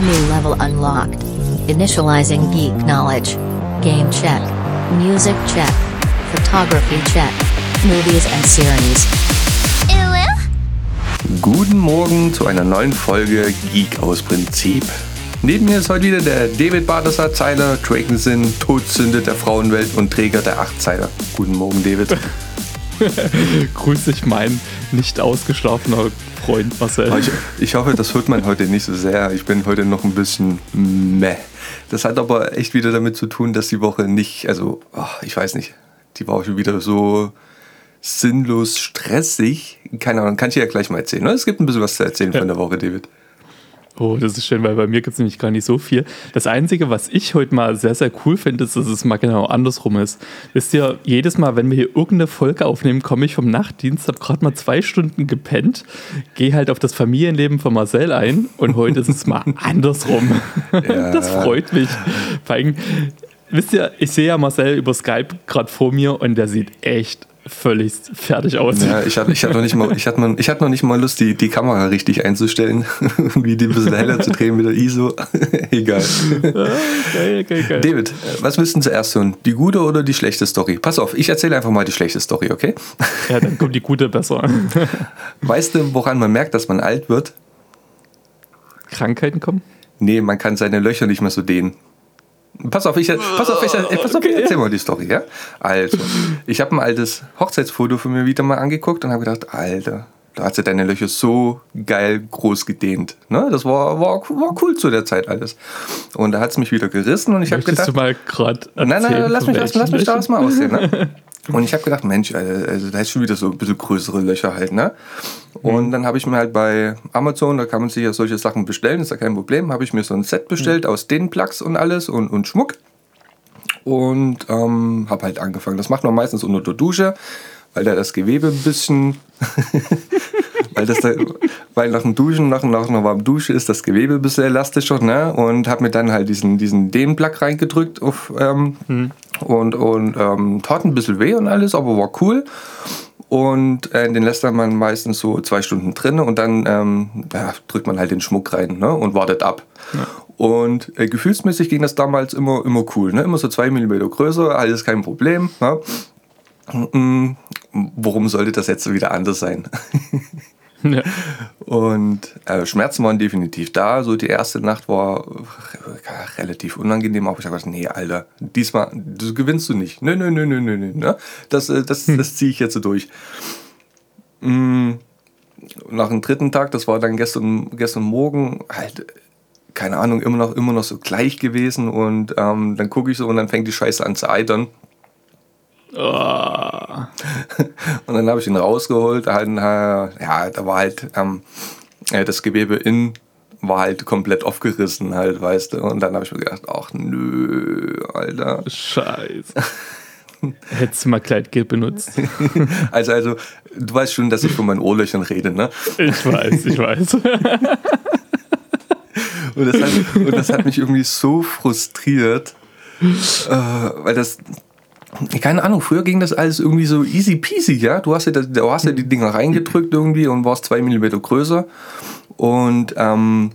New level unlocked. Initializing geek knowledge. Game check. Music check. Photography check. Movies and series. Guten Morgen zu einer neuen Folge Geek aus Prinzip. Neben mir ist heute wieder der David Bartesser, Zeiler, Drakensinn, Todsünde der Frauenwelt und Träger der Achtzeiler. Guten Morgen, David. Grüß dich, mein nicht ausgeschlafener Freund Marcel. Ich, ich, hoffe, das hört man heute nicht so sehr. Ich bin heute noch ein bisschen meh. Das hat aber echt wieder damit zu tun, dass die Woche nicht, also, ach, ich weiß nicht, die war schon wieder so sinnlos stressig. Keine Ahnung, kann ich ja gleich mal erzählen. Ne? Es gibt ein bisschen was zu erzählen ja. von der Woche, David. Oh, das ist schön, weil bei mir gibt es nämlich gar nicht so viel. Das Einzige, was ich heute mal sehr, sehr cool finde, ist, dass es mal genau andersrum ist. Wisst ihr, jedes Mal, wenn wir hier irgendeine Folge aufnehmen, komme ich vom Nachtdienst, habe gerade mal zwei Stunden gepennt, gehe halt auf das Familienleben von Marcel ein und heute ist es mal andersrum. Ja. Das freut mich. Vor allem, wisst ihr, ich sehe ja Marcel über Skype gerade vor mir und der sieht echt völlig fertig aus. Ja, ich hatte, ich hatte, noch, nicht mal, ich hatte, mal, ich hatte noch nicht mal Lust, die, die Kamera richtig einzustellen. Irgendwie die ein bisschen heller zu drehen mit der ISO. Egal. geil, geil, geil. David, was willst du zuerst hören? Die gute oder die schlechte Story? Pass auf, ich erzähle einfach mal die schlechte Story, okay? Ja, dann kommt die gute besser. Weißt du, woran man merkt, dass man alt wird? Krankheiten kommen? Nee, man kann seine Löcher nicht mehr so dehnen. Pass auf, ich, pass auf, ich, pass auf, ich erzähl mal die Story, ja? Also, ich habe ein altes Hochzeitsfoto von mir wieder mal angeguckt und habe gedacht, Alter, da hat sie deine Löcher so geil groß gedehnt. Ne? Das war, war, war cool zu der Zeit alles. Und da hat es mich wieder gerissen und ich habe gedacht. du mal gerade Nein, nein, lass mich, lass, lass mich da erstmal aussehen. Ne? Und ich habe gedacht, Mensch, also, da ist schon wieder so ein bisschen größere Löcher halt, ne? Und mhm. dann habe ich mir halt bei Amazon, da kann man sich ja solche Sachen bestellen, ist ja kein Problem, habe ich mir so ein Set bestellt mhm. aus den Plugs und alles und, und Schmuck. Und ähm, habe halt angefangen. Das macht man meistens unter der Dusche, weil da das Gewebe ein bisschen weil, das da, weil nach dem Duschen, nach, nach einer warmen Dusche ist das Gewebe ein bisschen elastischer, ne? Und habe mir dann halt diesen, diesen Dehnplug reingedrückt auf, ähm, mhm. und, und ähm, tat ein bisschen weh und alles, aber war cool. Und äh, den lässt man meistens so zwei Stunden drin und dann ähm, ja, drückt man halt den Schmuck rein ne? und wartet ab. Ja. Und äh, gefühlsmäßig ging das damals immer, immer cool. Ne? Immer so zwei Millimeter größer, alles kein Problem. Ne? Mm, warum sollte das jetzt wieder anders sein? Ja. Und äh, Schmerzen waren definitiv da. So die erste Nacht war relativ unangenehm, aber ich habe gesagt, nee, Alter, diesmal das gewinnst du nicht. Nö, nö, nö, nö, nö, nö. Ne? Das, äh, das, hm. das ziehe ich jetzt so durch. Mhm. Nach dem dritten Tag, das war dann gestern, gestern Morgen, halt, keine Ahnung, immer noch, immer noch so gleich gewesen. Und ähm, dann gucke ich so und dann fängt die Scheiße an zu eitern. Oh. Und dann habe ich ihn rausgeholt. Halt, ja, da war halt ähm, das Gewebe innen war halt komplett aufgerissen, halt, weißt du. Und dann habe ich mir gedacht, ach nö, Alter. Scheiße. Hättest du mal Kleidgel benutzt. also, also, du weißt schon, dass ich von meinen Ohrlöchern rede, ne? Ich weiß, ich weiß. und, das hat, und das hat mich irgendwie so frustriert, äh, weil das, keine Ahnung, früher ging das alles irgendwie so easy peasy, ja. Du hast ja, du hast ja die Dinger reingedrückt irgendwie und warst zwei Millimeter größer. Und ähm,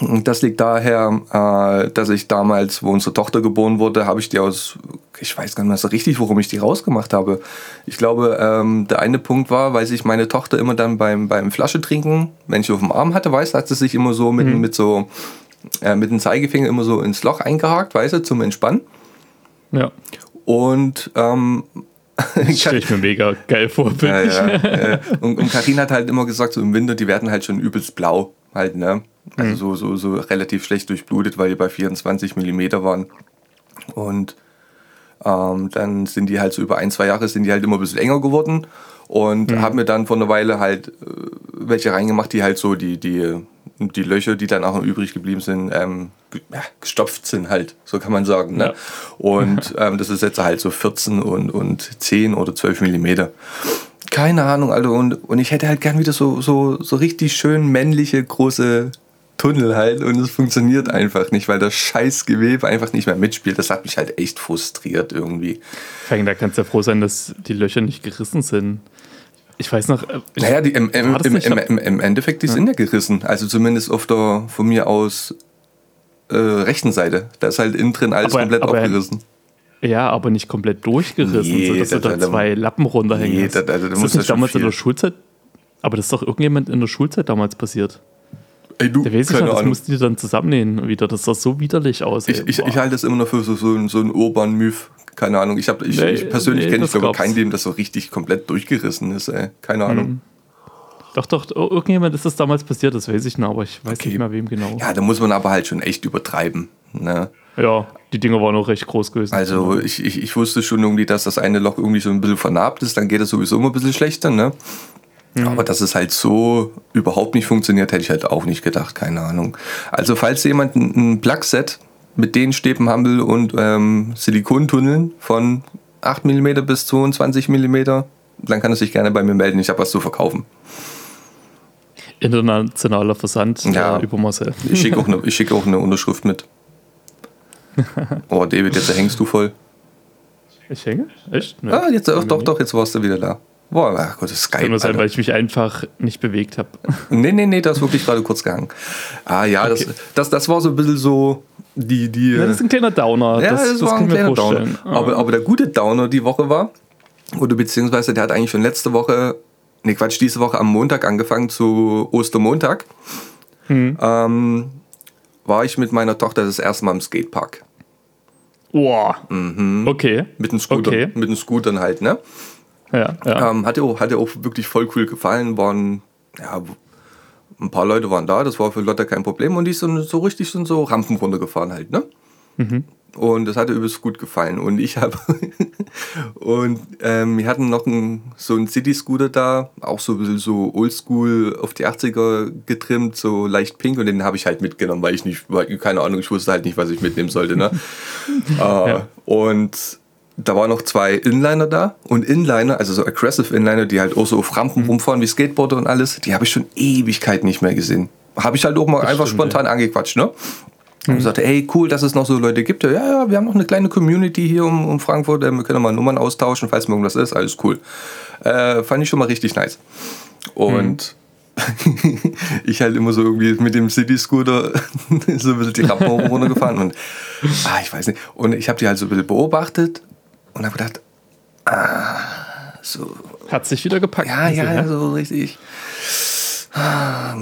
das liegt daher, äh, dass ich damals, wo unsere Tochter geboren wurde, habe ich die aus, ich weiß gar nicht mehr so richtig, warum ich die rausgemacht habe. Ich glaube, ähm, der eine Punkt war, weil sich meine Tochter immer dann beim, beim Flasche trinken, wenn ich auf dem Arm hatte, weißt du, hat sie sich immer so mit, mhm. mit so, äh, mit dem Zeigefinger immer so ins Loch eingehakt, weißt du, zum Entspannen. Ja. Und ähm, das stelle ich mir mega geil vor, ja, ja, ja. Und, und Karin hat halt immer gesagt, so im Winter, die werden halt schon übelst blau. Halt, ne? Also mhm. so, so, so relativ schlecht durchblutet, weil die bei 24 mm waren. Und ähm, dann sind die halt so über ein, zwei Jahre sind die halt immer ein bisschen enger geworden. Und mhm. haben mir dann vor einer Weile halt äh, welche reingemacht, die halt so die, die, die Löcher, die dann auch noch übrig geblieben sind, ähm, gestopft sind halt, so kann man sagen. Ne? Ja. Und ähm, das ist jetzt halt so 14 und, und 10 oder 12 Millimeter. Keine Ahnung, Alter. Und, und ich hätte halt gern wieder so, so, so richtig schön männliche, große Tunnel halt. Und es funktioniert einfach nicht, weil das scheiß Gewebe einfach nicht mehr mitspielt. Das hat mich halt echt frustriert irgendwie. Da kannst du ja froh sein, dass die Löcher nicht gerissen sind. Ich weiß noch. Äh, ich naja, die, im, im, im, im, Endeffekt, die sind ja gerissen. Also zumindest auf der von mir aus äh, rechten Seite. Da ist halt innen drin alles Aber- komplett aber- aufgerissen. Ja, aber nicht komplett durchgerissen, Nee, sodass da- du da zwei Lappen runterhängen Nee, hast. da- da- da ist das damals in viel. der Schulzeit? Aber das ist doch irgendjemand in der Schulzeit damals passiert. Ey, du, Der weiß ich keine noch, das Ahnung. mussten die dann zusammennähen wieder. Das sah so widerlich aus. ey. Ich, ich, ich halte das immer noch für so, so, so einen urban Myth. Keine Ahnung. Ich, hab, ich, Nee, ich persönlich nee, kenne ich das glaube keinen, dem das so richtig komplett durchgerissen ist. Ey. Keine Ahnung. Doch, doch, irgendjemand ist das damals passiert, das weiß ich noch, aber ich weiß Okay. nicht mehr wem genau. Ja, da muss man aber halt schon echt übertreiben. Ne? Ja, die Dinger waren auch recht groß gewesen. Also ich, ich, ich wusste schon irgendwie, dass das eine Loch irgendwie so ein bisschen vernarbt ist, dann geht es sowieso immer ein bisschen schlechter, ne? Aber dass es halt so überhaupt nicht funktioniert, hätte ich halt auch nicht gedacht, keine Ahnung. Also falls jemand ein, Plug-Set mit den Stäben will und ähm, Silikontunneln von 8 mm bis 22 mm, dann kann er sich gerne bei mir melden, ich habe was zu verkaufen. Internationaler Versand Ja. äh, über Marcel. Ich schicke auch, eine- ich schicke auch eine Unterschrift mit. Oh, David, jetzt hängst du voll. Ich hänge? Echt? Nee. Ah, jetzt, doch, doch, jetzt warst du wieder da. Boah, ach Gott, das ist Skype. Kann sein, weil ich mich einfach nicht bewegt habe. Nee, nee, nee, das ist wirklich gerade kurz gehangen. Ah ja, Okay. das, das, das war so ein bisschen so die. die Ja, das ist ein kleiner Downer. ja, das, das, war kann ein kleiner Downer. Ah. Aber, aber der gute Downer die Woche war, oder beziehungsweise der hat eigentlich schon letzte Woche, nee Quatsch, diese Woche am Montag angefangen zu Ostermontag. Hm. Ähm, war ich mit meiner Tochter das erste Mal im Skatepark. Boah. Okay. Mit den Scootern, Okay. mit den Scootern halt, ne? Ja, ja. Ähm, hat, ihr auch, hat auch wirklich voll cool gefallen. Waren, ja, ein paar Leute waren da, das war für Lotte kein Problem. Und die sind so richtig sind so Rampen runtergefahren halt, ne? Und das hat ihr übelst gut gefallen. Und ich habe. und ähm, wir hatten noch einen, so einen City-Scooter da, auch so ein bisschen so oldschool auf die 80er getrimmt, so leicht pink. Und den habe ich halt mitgenommen, weil ich nicht, weil, keine Ahnung, ich wusste halt nicht, was ich mitnehmen sollte, ne? äh, Und da waren noch zwei Inliner da und Inliner, also so aggressive Inliner, die halt auch so auf Rampen rumfahren wie Skateboarder und alles, die habe ich schon Ewigkeit nicht mehr gesehen. Habe ich halt auch mal einfach stimmt, spontan angequatscht, ne? Und sagte, ey, cool, dass es noch so Leute gibt. Ja, ja, wir haben noch eine kleine Community hier um, um Frankfurt, äh, wir können mal Nummern austauschen, falls mir irgendwas ist, alles cool. Äh, fand ich schon mal richtig nice. Und ich halt immer so irgendwie mit dem City-Scooter so ein bisschen die Rampen hoch und runter gefahren und ah, ich weiß nicht. Und ich habe die halt so ein bisschen beobachtet und habe gedacht, ah, so, Hat sich wieder gepackt. ja, Also, ja, so richtig. ah,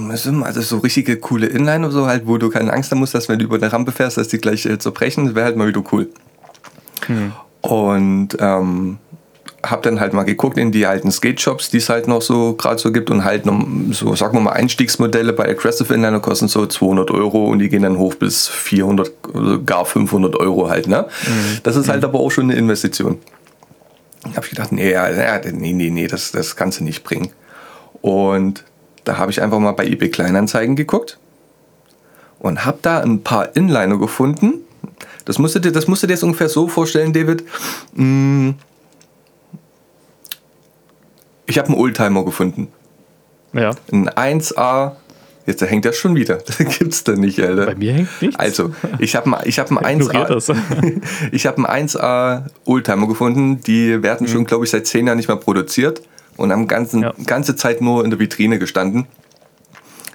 Also so richtige coole Inline so halt, wo du keine Angst haben musst, dass wenn du über eine Rampe fährst, dass die gleich äh, zerbrechen, das wäre halt mal wieder cool. Und ähm, hab dann halt mal geguckt in die alten Skate-Shops, die es halt noch so gerade so gibt und halt noch so, sagen wir mal, Einstiegsmodelle bei Aggressive Inliner kosten so 200 Euro und die gehen dann hoch bis 400 oder gar 500 Euro halt, ne? Das ist halt aber auch schon eine Investition. Da habe ich gedacht, nee, ja, nee, nee, nee, das, das kannst du nicht bringen. Und da habe ich einfach mal bei eBay Kleinanzeigen geguckt und habe da ein paar Inliner gefunden. Das musst, du dir, das musst du dir jetzt ungefähr so vorstellen, David. Mm, Ich habe einen Oldtimer gefunden. ja. Ein 1A. Jetzt hängt das schon wieder. Das gibt's da nicht, Alter. Bei mir hängt nichts. Also, ich habe ich hab einen Ignoriert das. 1A, ich habe einen 1A Oldtimer gefunden. Die werden schon, glaube ich, seit zehn Jahren nicht mehr produziert und haben ganzen, Ja. ganze Zeit nur in der Vitrine gestanden.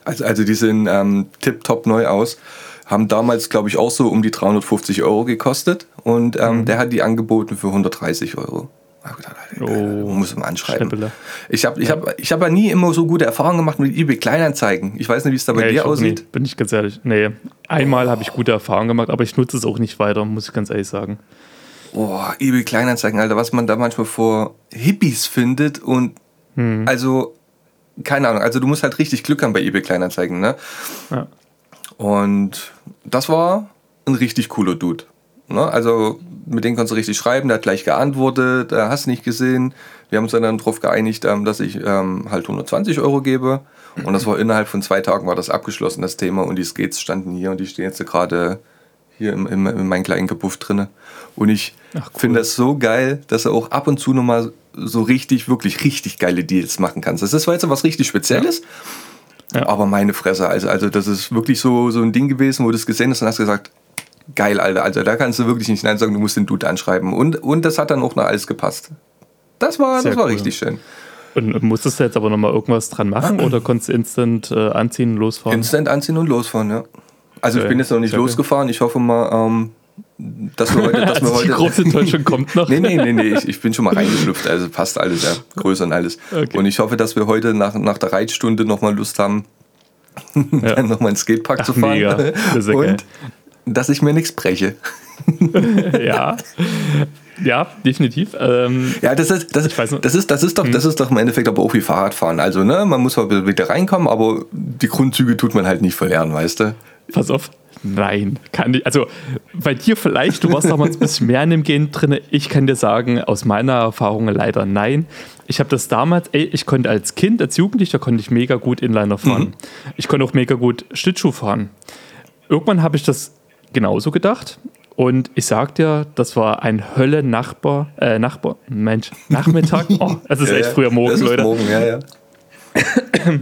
Also, also die sehen ähm, tipptopp neu aus. Haben damals, glaube ich, auch so um die 350 Euro gekostet und ähm, Mhm. der hat die angeboten für 130 Euro. Hab gedacht, Alter, Oh, muss man anschreiben. Schnäppele. Ich habe ich hab, ich hab ja nie immer so gute Erfahrungen gemacht mit eBay Kleinanzeigen. Ich weiß nicht, wie es da bei Nee, dir aussieht. nie, bin ich ganz ehrlich. Nee, einmal habe ich gute Erfahrungen gemacht, aber ich nutze es auch nicht weiter, muss ich ganz ehrlich sagen. Boah, eBay Kleinanzeigen, Alter, was man da manchmal vor Hippies findet und Hm. also keine Ahnung, also du musst halt richtig Glück haben bei eBay Kleinanzeigen, ne? Ja. Und das war ein richtig cooler Dude. Ne? Also mit dem kannst du richtig schreiben, der hat gleich geantwortet, er hast nicht gesehen. Wir haben uns dann darauf geeinigt, ähm, dass ich ähm, halt 120 Euro gebe. Und das war innerhalb von zwei Tagen war das abgeschlossen, das Thema. Und die Skates standen hier und die stehen jetzt gerade hier im, im, in meinem kleinen Kabuff drinne. Und ich cool. finde das so geil, dass er auch ab und zu nochmal so richtig, wirklich richtig geile Deals machen kannst. Das ist jetzt was richtig Spezielles, Ja. aber meine Fresse, also, also das ist wirklich so, so ein Ding gewesen, wo du es gesehen hast und hast gesagt, geil, Alter, also da kannst du wirklich nicht Nein sagen, du musst den Dude anschreiben. Und, und das hat dann auch noch alles gepasst. Das war, Sehr das war cool. richtig schön. Und musstest du jetzt aber nochmal irgendwas dran machen oder konntest du instant äh, anziehen und losfahren? Instant anziehen und losfahren, ja. Also ich bin jetzt noch nicht gut. losgefahren. Ich hoffe mal, ähm, dass wir heute, dass wir Also die heute. große Enttäuschung kommt noch. Nee, nee, nee, nee, ich, ich bin schon mal reingeschlüpft, also passt alles, ja, größer und alles. Okay. Und ich hoffe, dass wir heute nach, nach der Reitstunde nochmal Lust haben, Ja. dann nochmal ins Skatepark Ach, zu fahren. mega. Das ist ja geil. Dass ich mir nichts breche. ja. Ja, definitiv. Ähm, Ja, das ist, das, das ist, das ist doch, das ist doch im Endeffekt aber auch wie Fahrradfahren. Also, ne, man muss mal wieder reinkommen, aber die Grundzüge tut man halt nicht verlernen, weißt du? pass auf. Nein, kann ich. Also bei dir vielleicht, du warst damals ein bisschen mehr in dem Game drin. Ich kann dir sagen, aus meiner Erfahrung leider nein. Ich habe das damals, ey, ich konnte als Kind, als Jugendlicher, konnte ich mega gut Inliner fahren. Ich konnte auch mega gut Schlittschuh fahren. Irgendwann habe ich das genauso gedacht. Und ich sag dir, das war ein Hölle-Nachbar, äh, Nachbar, Mensch, Nachmittag. Oh, es ist Ja, echt ja. früher Morgen, das Leute. Morgen, ja, ja.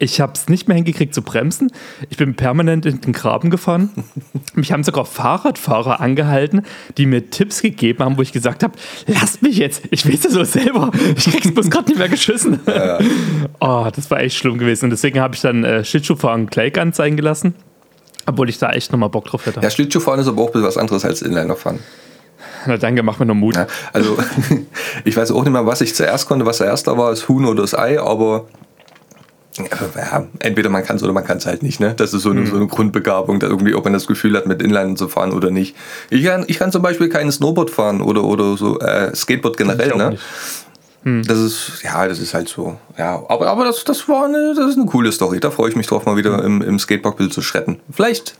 Ich habe es nicht mehr hingekriegt zu bremsen. Ich bin permanent in den Graben gefahren. Mich haben sogar Fahrradfahrer angehalten, die mir Tipps gegeben haben, wo ich gesagt habe, lasst mich jetzt, ich weiß es so selber. Ich krieg's bloß gerade nicht mehr geschissen. Oh, das war echt schlimm gewesen. Und deswegen habe ich dann äh, Schlittschuhfahren gleich ganz eingelassen, obwohl ich da echt nochmal Bock drauf hätte. Ja, Schlittschuhfahren ist aber auch ein bisschen was anderes als Inlinerfahren. Na danke, mach mir noch Mut. Ja, also, ich weiß auch nicht mehr, was ich zuerst konnte, was zuerst da war, das Huhn oder das Ei, aber ja, entweder man kann es oder man kann es halt nicht. Ne? Das ist so eine, so eine Grundbegabung, da irgendwie, ob man das Gefühl hat, mit Inline zu fahren oder nicht. Ich kann, ich kann zum Beispiel kein Snowboard fahren oder, oder so äh, Skateboard generell. Ne? nicht. Das ist, ja, das ist halt so. Ja, aber, aber das, das war eine, das ist eine coole Story. Da freue ich mich drauf, mal wieder im, im Skatepark-Bild zu schretten. Vielleicht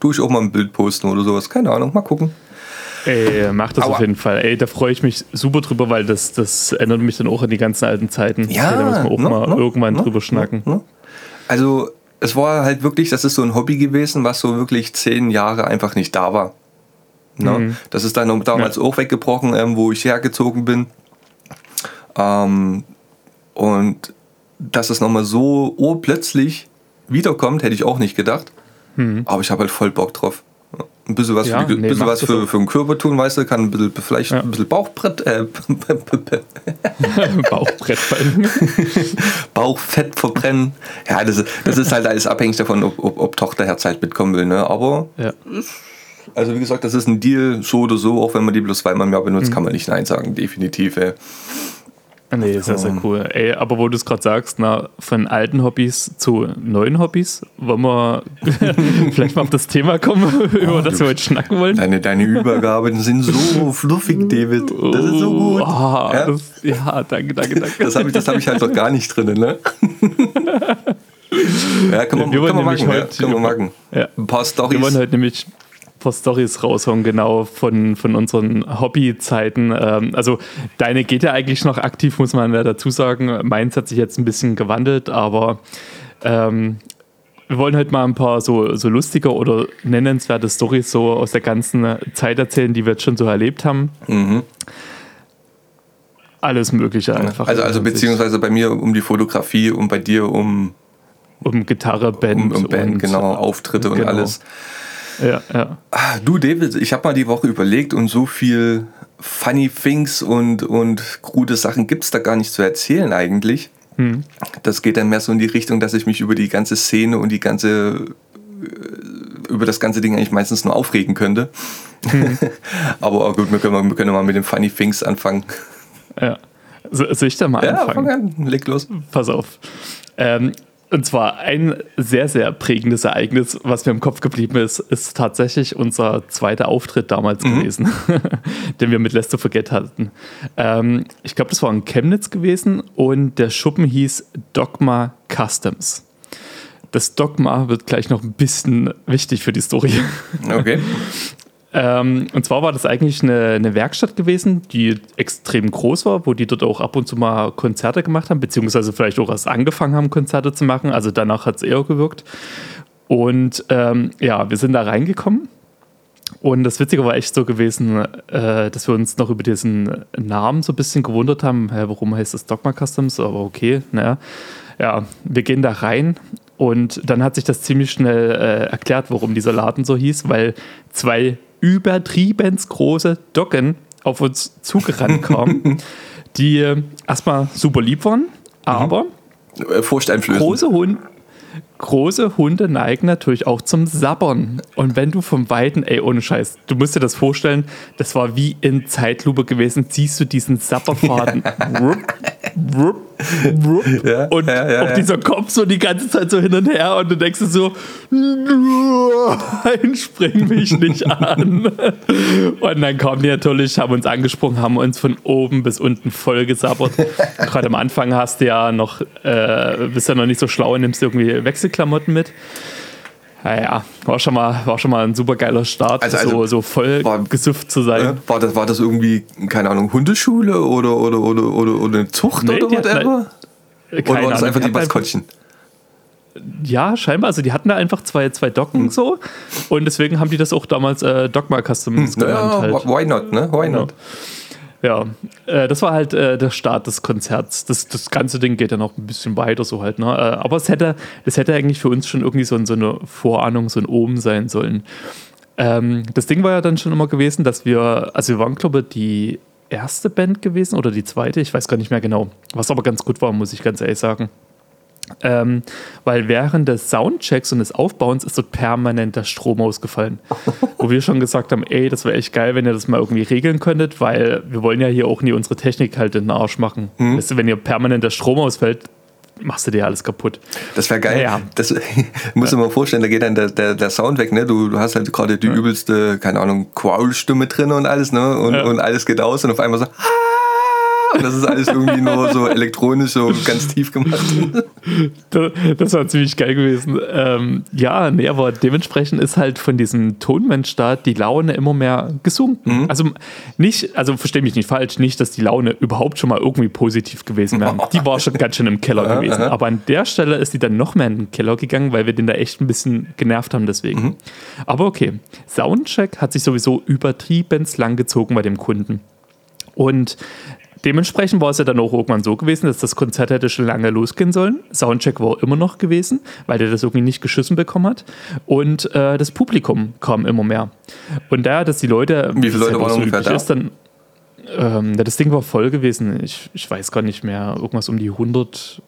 tue ich auch mal ein Bild posten oder sowas. Keine Ahnung, mal gucken. Ey, mach das Aua. auf jeden Fall. Ey, da freue ich mich super drüber, weil das, das erinnert mich dann auch an die ganzen alten Zeiten. Ja, Ey, da müssen wir auch ne, mal ne, irgendwann ne, drüber schnacken. Also, es war halt wirklich, das ist so ein Hobby gewesen, was so wirklich zehn Jahre einfach nicht da war. Ne? Mhm. Das ist dann damals auch weggebrochen, ähm, wo ich hergezogen bin. Ähm, und dass es nochmal so urplötzlich wiederkommt, hätte ich auch nicht gedacht. Aber ich habe halt voll Bock drauf. Ein bisschen was, Mhm. Ja, für, die, nee, bisschen was für, für den Körper tun, weißt du, kann ein bisschen, vielleicht Ja. ein bisschen Bauchbrett, äh, Bauchbrett. Bauchfett verbrennen. Ja, das, ist- das ist halt alles abhängig davon, ob, ob, ob Tochterherz halt mitkommen will. Ne? Aber, ja. also wie gesagt, das ist ein Deal, so oder so, auch wenn man die bloß zweimal im Jahr Mhm. benutzt, kann man nicht Nein sagen, definitiv. Ey. Nee, sehr, sehr cool. Ey, aber wo du es gerade sagst, na, von alten Hobbys zu neuen Hobbys, wollen wir vielleicht mal auf das Thema kommen, über das wir heute schnacken wollen? Deine, deine Übergaben sind so fluffig, David. Das ist so gut. Ah, Ja? das, ja, danke, danke, danke. Das habe ich, das hab ich halt noch gar nicht drin, ne? Ja, kann man, Wir wollen kann man machen. Ja, heute kann man machen. Ja. Ein paar Wir Storys. wollen heute nämlich paar Storys raushauen, genau von, von unseren Hobbyzeiten. Ähm, also deine geht ja eigentlich noch aktiv, muss man ja dazu sagen. Meins hat sich jetzt ein bisschen gewandelt, aber ähm, wir wollen heute mal ein paar so, so lustige oder nennenswerte Storys so aus der ganzen Zeit erzählen, die wir jetzt schon so erlebt haben. Alles Mögliche einfach. also, also beziehungsweise bei mir um die Fotografie und bei dir um, um Gitarre, Band, um, um Band, und, genau, Auftritte und genau. alles. Ja, ja. Ah, Du, David, ich habe mal die Woche überlegt und so viel funny things und, und krude Sachen gibt es da gar nicht zu erzählen eigentlich. Hm. Das geht dann mehr so in die Richtung, dass ich mich über die ganze Szene und die ganze äh, über das ganze Ding eigentlich meistens nur aufregen könnte. Hm. Aber gut, wir können, mal, wir können mal mit den Funny Things anfangen. ja. So, soll ich da mal Ja, anfangen? fang an, leg los. Pass auf. Ähm, und zwar ein sehr, sehr prägendes Ereignis, was mir im Kopf geblieben ist, ist tatsächlich unser zweiter Auftritt damals gewesen, den wir mit Let's to Forget hatten. Ähm, ich glaube, das war in Chemnitz gewesen und der Schuppen hieß Dogma Customs. Das Dogma wird gleich noch ein bisschen wichtig für die Story. Okay. Ähm, und zwar war das eigentlich eine, eine Werkstatt gewesen, die extrem groß war, wo die dort auch ab und zu mal Konzerte gemacht haben, beziehungsweise vielleicht auch erst angefangen haben, Konzerte zu machen. Also danach hat es eher gewirkt. Und ähm, ja, wir sind da reingekommen. Und das Witzige war echt so gewesen, äh, dass wir uns noch über diesen Namen so ein bisschen gewundert haben. Hä, warum heißt das Dogma Customs? Aber okay, naja. Ja, wir gehen da rein und dann hat sich das ziemlich schnell äh, erklärt, warum dieser Laden so hieß, weil zwei übertrieben große Docken auf uns zugerannt kamen, die äh, erstmal super lieb waren, aber Äh, Furchteinflößend. große Hunde. Große Hunde neigen natürlich auch zum Sabbern. Und wenn du vom Weiten, ey, ohne Scheiß, du musst dir das vorstellen, das war wie in Zeitlupe gewesen, siehst du diesen Sabberfaden. wupp, wupp, wupp, Ja, und ja, ja, auch dieser Kopf so die ganze Zeit so hin und her und du denkst so, nein, spring mich nicht an. Und dann kamen die natürlich, haben uns angesprungen, haben uns von oben bis unten voll gesabbert. Gerade am Anfang hast du ja noch, äh, bist ja noch nicht so schlau und nimmst irgendwie Wechselklamotten mit. Naja, war schon mal, war schon mal ein super geiler Start, Also- also so, so voll war- gesüfft zu sein. Äh, War das, war das irgendwie, keine Ahnung, Hundeschule oder, oder, oder, oder, oder eine Zucht Nee, oder whatever? Keine Oder war das einfach die hatten Maskottchen? Ja, scheinbar. Also die hatten da einfach zwei, zwei Docken Hm. so. Und deswegen haben die das auch damals äh, Dogma Customs genannt. Ja, halt. why not, ne? Why not? Ja, äh, das war halt äh, der Start des Konzerts. Das, das ganze Ding geht dann noch ein bisschen weiter so halt. Ne? Äh, aber es hätte, das hätte eigentlich für uns schon irgendwie so, so eine Vorahnung, so ein Omen sein sollen. Ähm, das Ding war ja dann schon immer gewesen, dass wir, also wir waren, glaube ich, die erste Band gewesen oder die zweite, ich weiß gar nicht mehr genau. Was aber ganz gut war, muss ich ganz ehrlich sagen. Ähm, weil während des Soundchecks und des Aufbauens ist dort permanent der Strom ausgefallen. Wo wir schon gesagt haben, ey, das wäre echt geil, wenn ihr das mal irgendwie regeln könntet, weil wir wollen ja hier auch nie unsere Technik halt in den Arsch machen. Weißt du, wenn ihr permanent der Strom ausfällt, machst du dir alles kaputt. Das wäre geil. Ja. Das muss man mal vorstellen, da geht dann der, der, der Sound weg, ne? Du, du hast halt gerade die übelste, keine Ahnung, Quaul-Stimme drin und alles, ne? Und, Ja. und alles geht aus und auf einmal so. "Ah!" Und das ist alles irgendwie nur so elektronisch, so ganz tief gemacht. Das, das war ziemlich geil gewesen. Ähm, ja, nee, aber dementsprechend ist halt von diesem Tonmensch-Start die Laune immer mehr gesunken. Also nicht, also verstehe mich nicht falsch, nicht, dass die Laune überhaupt schon mal irgendwie positiv gewesen wäre. Die war schon ganz schön im Keller gewesen. Aber an der Stelle ist die dann noch mehr in den Keller gegangen, weil wir den da echt ein bisschen genervt haben deswegen. Aber okay, Soundcheck hat sich sowieso übertrieben lang gezogen bei dem Kunden. Und dementsprechend war es ja dann auch irgendwann so gewesen, dass das Konzert hätte schon lange losgehen sollen. Soundcheck war immer noch gewesen, weil der das irgendwie nicht geschissen bekommen hat. Und äh, das Publikum kam immer mehr. Und da, dass die Leute. Wie viele Leute waren so ungefähr da? Ist, dann, ähm, das Ding war voll gewesen. Ich, ich weiß gar nicht mehr. Irgendwas um die 100.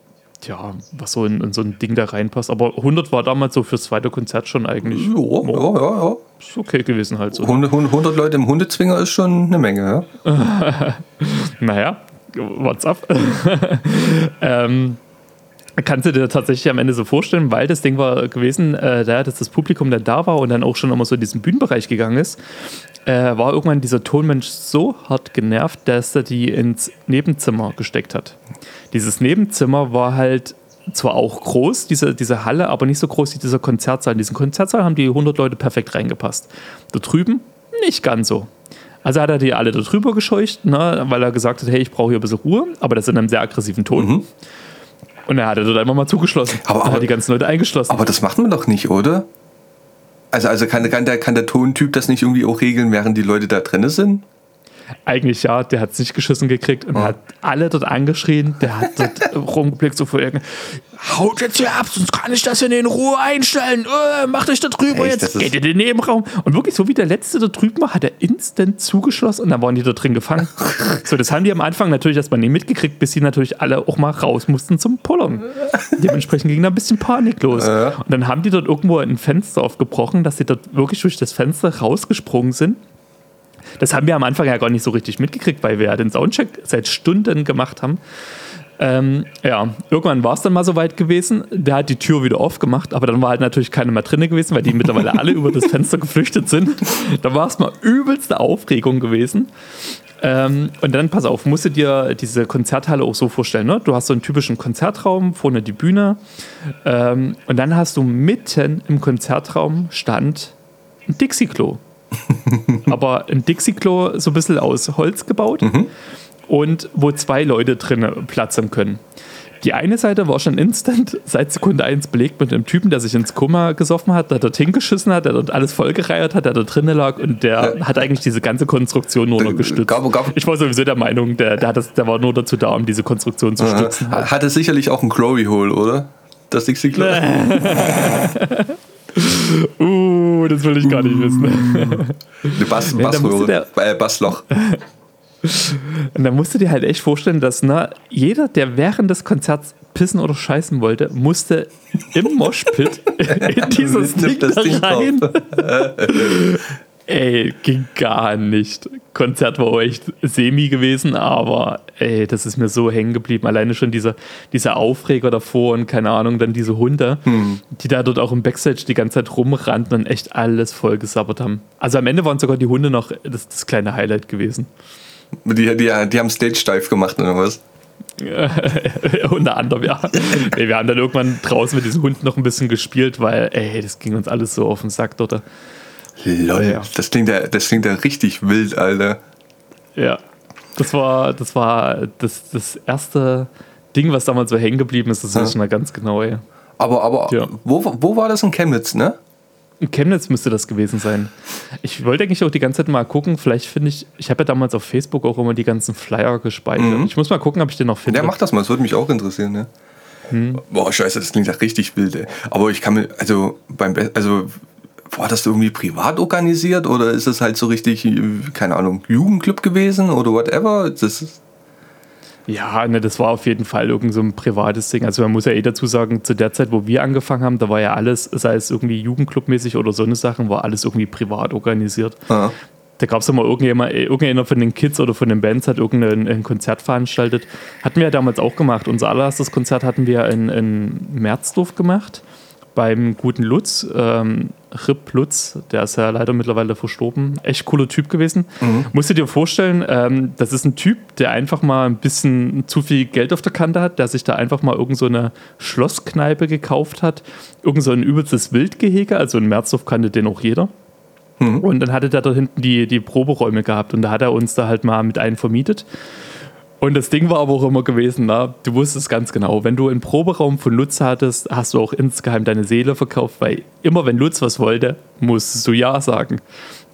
Ja, was so in, in so ein Ding da reinpasst. Aber 100 war damals so fürs zweite Konzert schon eigentlich Ja, ja, ja, ja. ist okay gewesen halt so. 100, 100 Leute im Hundezwinger ist schon eine Menge, ja? Naja, what's up? ähm, kannst du dir tatsächlich am Ende so vorstellen, weil das Ding war gewesen, äh, da, dass das Publikum dann da war und dann auch schon immer so in diesen Bühnenbereich gegangen ist, äh, war irgendwann dieser Tonmensch so hart genervt, dass er die ins Nebenzimmer gesteckt hat. Dieses Nebenzimmer war halt zwar auch groß, diese, diese Halle, aber nicht so groß wie dieser Konzertsaal. In diesen Konzertsaal haben die 100 Leute perfekt reingepasst. Da drüben nicht ganz so. Also hat er die alle da drüber gescheucht, ne, weil er gesagt hat, hey, ich brauche hier ein bisschen Ruhe, aber das in einem sehr aggressiven Ton. Und er hat er dort einfach mal zugeschlossen. Aber- Er aber- hat die ganzen Leute eingeschlossen. Aber das macht man doch nicht, oder? Also, also kann, kann, der, kann der Tontyp das nicht irgendwie auch regeln, während die Leute da drin sind? Eigentlich ja, der hat es nicht geschissen gekriegt und hat alle dort angeschrien. Der hat dort rumgeblickt, so vor irgendein, haut jetzt hier ab, sonst kann ich das hier in Ruhe einstellen. Äh, macht euch da drüber Echt, jetzt, geht in den Nebenraum. Und wirklich, so wie der letzte da drüben war, hat er instant zugeschlossen und dann waren die da drin gefangen. so, das haben die am Anfang natürlich erstmal nicht mitgekriegt, bis sie natürlich alle auch mal raus mussten zum Pullern. Dementsprechend ging da ein bisschen Panik los. Und dann haben die dort irgendwo ein Fenster aufgebrochen, dass sie dort wirklich durch das Fenster rausgesprungen sind. Das haben wir am Anfang ja gar nicht so richtig mitgekriegt, weil wir ja den Soundcheck seit Stunden gemacht haben. Ähm, ja, irgendwann war es dann mal so weit gewesen. Der hat die Tür wieder aufgemacht, aber dann war halt natürlich keine mehr drinne gewesen, weil die mittlerweile alle über das Fenster geflüchtet sind. Da war es mal übelste Aufregung gewesen. Ähm, und dann, pass auf, musst du dir diese Konzerthalle auch so vorstellen. Ne? Du hast so einen typischen Konzertraum, vorne die Bühne. Ähm, und dann hast du mitten im Konzertraum stand ein Dixie-Klo. aber ein Dixie-Klo so ein bisschen aus Holz gebaut und wo zwei Leute drinnen Platz haben können. Die eine Seite war schon instant seit Sekunde 1 belegt mit einem Typen, der sich ins Koma gesoffen hat, der dort hingeschissen hat, der dort alles vollgereiert hat, der da drinnen lag und der hat eigentlich diese ganze Konstruktion nur noch gestützt. Gab- gab- ich war sowieso der Meinung, der, der, hat das, der war nur dazu da, um diese Konstruktion zu stützen. Ha- Hatte sicherlich auch ein Glory Hole, oder? Das Dixie Klo. Uh, das will ich gar nicht wissen. Eine Bass, musste Bassröhre. Äh, Bassloch. Und da musst du dir halt echt vorstellen, dass ne, jeder, der während des Konzerts pissen oder scheißen wollte, musste im Moshpit in dieses Ding Ding rein. Ey, ging gar nicht. Konzert war auch echt semi gewesen, aber ey, das ist mir so hängen geblieben. Alleine schon dieser, dieser Aufreger davor und keine Ahnung, dann diese Hunde, die da dort auch im Backstage die ganze Zeit rumrannten und echt alles voll gesabbert haben. Also am Ende waren sogar die Hunde noch das, das kleine Highlight gewesen. Die, die, die haben Stage steif gemacht oder was? Unter anderem, ja. Wir haben dann irgendwann draußen mit diesen Hunden noch ein bisschen gespielt, weil, ey, das ging uns alles so auf den Sack dort. Lol, Ja. das, klingt ja, das klingt ja richtig wild, Alter. Ja. Das war, das war das, das erste Ding, was damals so hängen geblieben ist, das Ja. weiß ich noch ganz genau, ey. Aber, aber Ja. wo, wo war das in Chemnitz, ne? In Chemnitz müsste das gewesen sein. Ich wollte eigentlich auch die ganze Zeit mal gucken, vielleicht finde ich, ich habe ja damals auf Facebook auch immer die ganzen Flyer gespeichert. Ich muss mal gucken, ob ich den noch finde. Ja, mach das mal, das würde mich auch interessieren, ne? Hm. Boah, scheiße, das klingt ja richtig wild, ey. Aber ich kann mir, also, beim, Be- also, war das irgendwie privat organisiert oder ist es halt so richtig, keine Ahnung, Jugendclub gewesen oder whatever? Das Ja, ne, das war auf jeden Fall irgend so ein privates Ding. Also man muss ja eh dazu sagen, zu der Zeit, wo wir angefangen haben, da war ja alles, sei es irgendwie Jugendclubmäßig oder so eine Sachen, war alles irgendwie privat organisiert. ah, Da gab es immer irgendjemand, äh, irgendeiner von den Kids oder von den Bands hat irgendein ein Konzert veranstaltet. Hatten wir ja damals auch gemacht. Unser allererstes Konzert hatten wir in, in Merzdorf gemacht, beim guten Lutz. Ähm, Rip Lutz, der ist ja leider mittlerweile verstorben. Echt cooler Typ gewesen. Musst du dir vorstellen, ähm, das ist ein Typ, der einfach mal ein bisschen zu viel Geld auf der Kante hat, der sich da einfach mal irgend so eine Schlosskneipe gekauft hat. Irgend so ein übelstes Wildgehege, also in Merzdorf kannte den auch jeder. Und dann hatte der da hinten die, die Proberäume gehabt und da hat er uns da halt mal mit einen vermietet. Und das Ding war aber auch immer gewesen, na, du wusstest ganz genau, wenn du einen Proberaum von Lutz hattest, hast du auch insgeheim deine Seele verkauft, weil immer wenn Lutz was wollte, musstest du Ja sagen.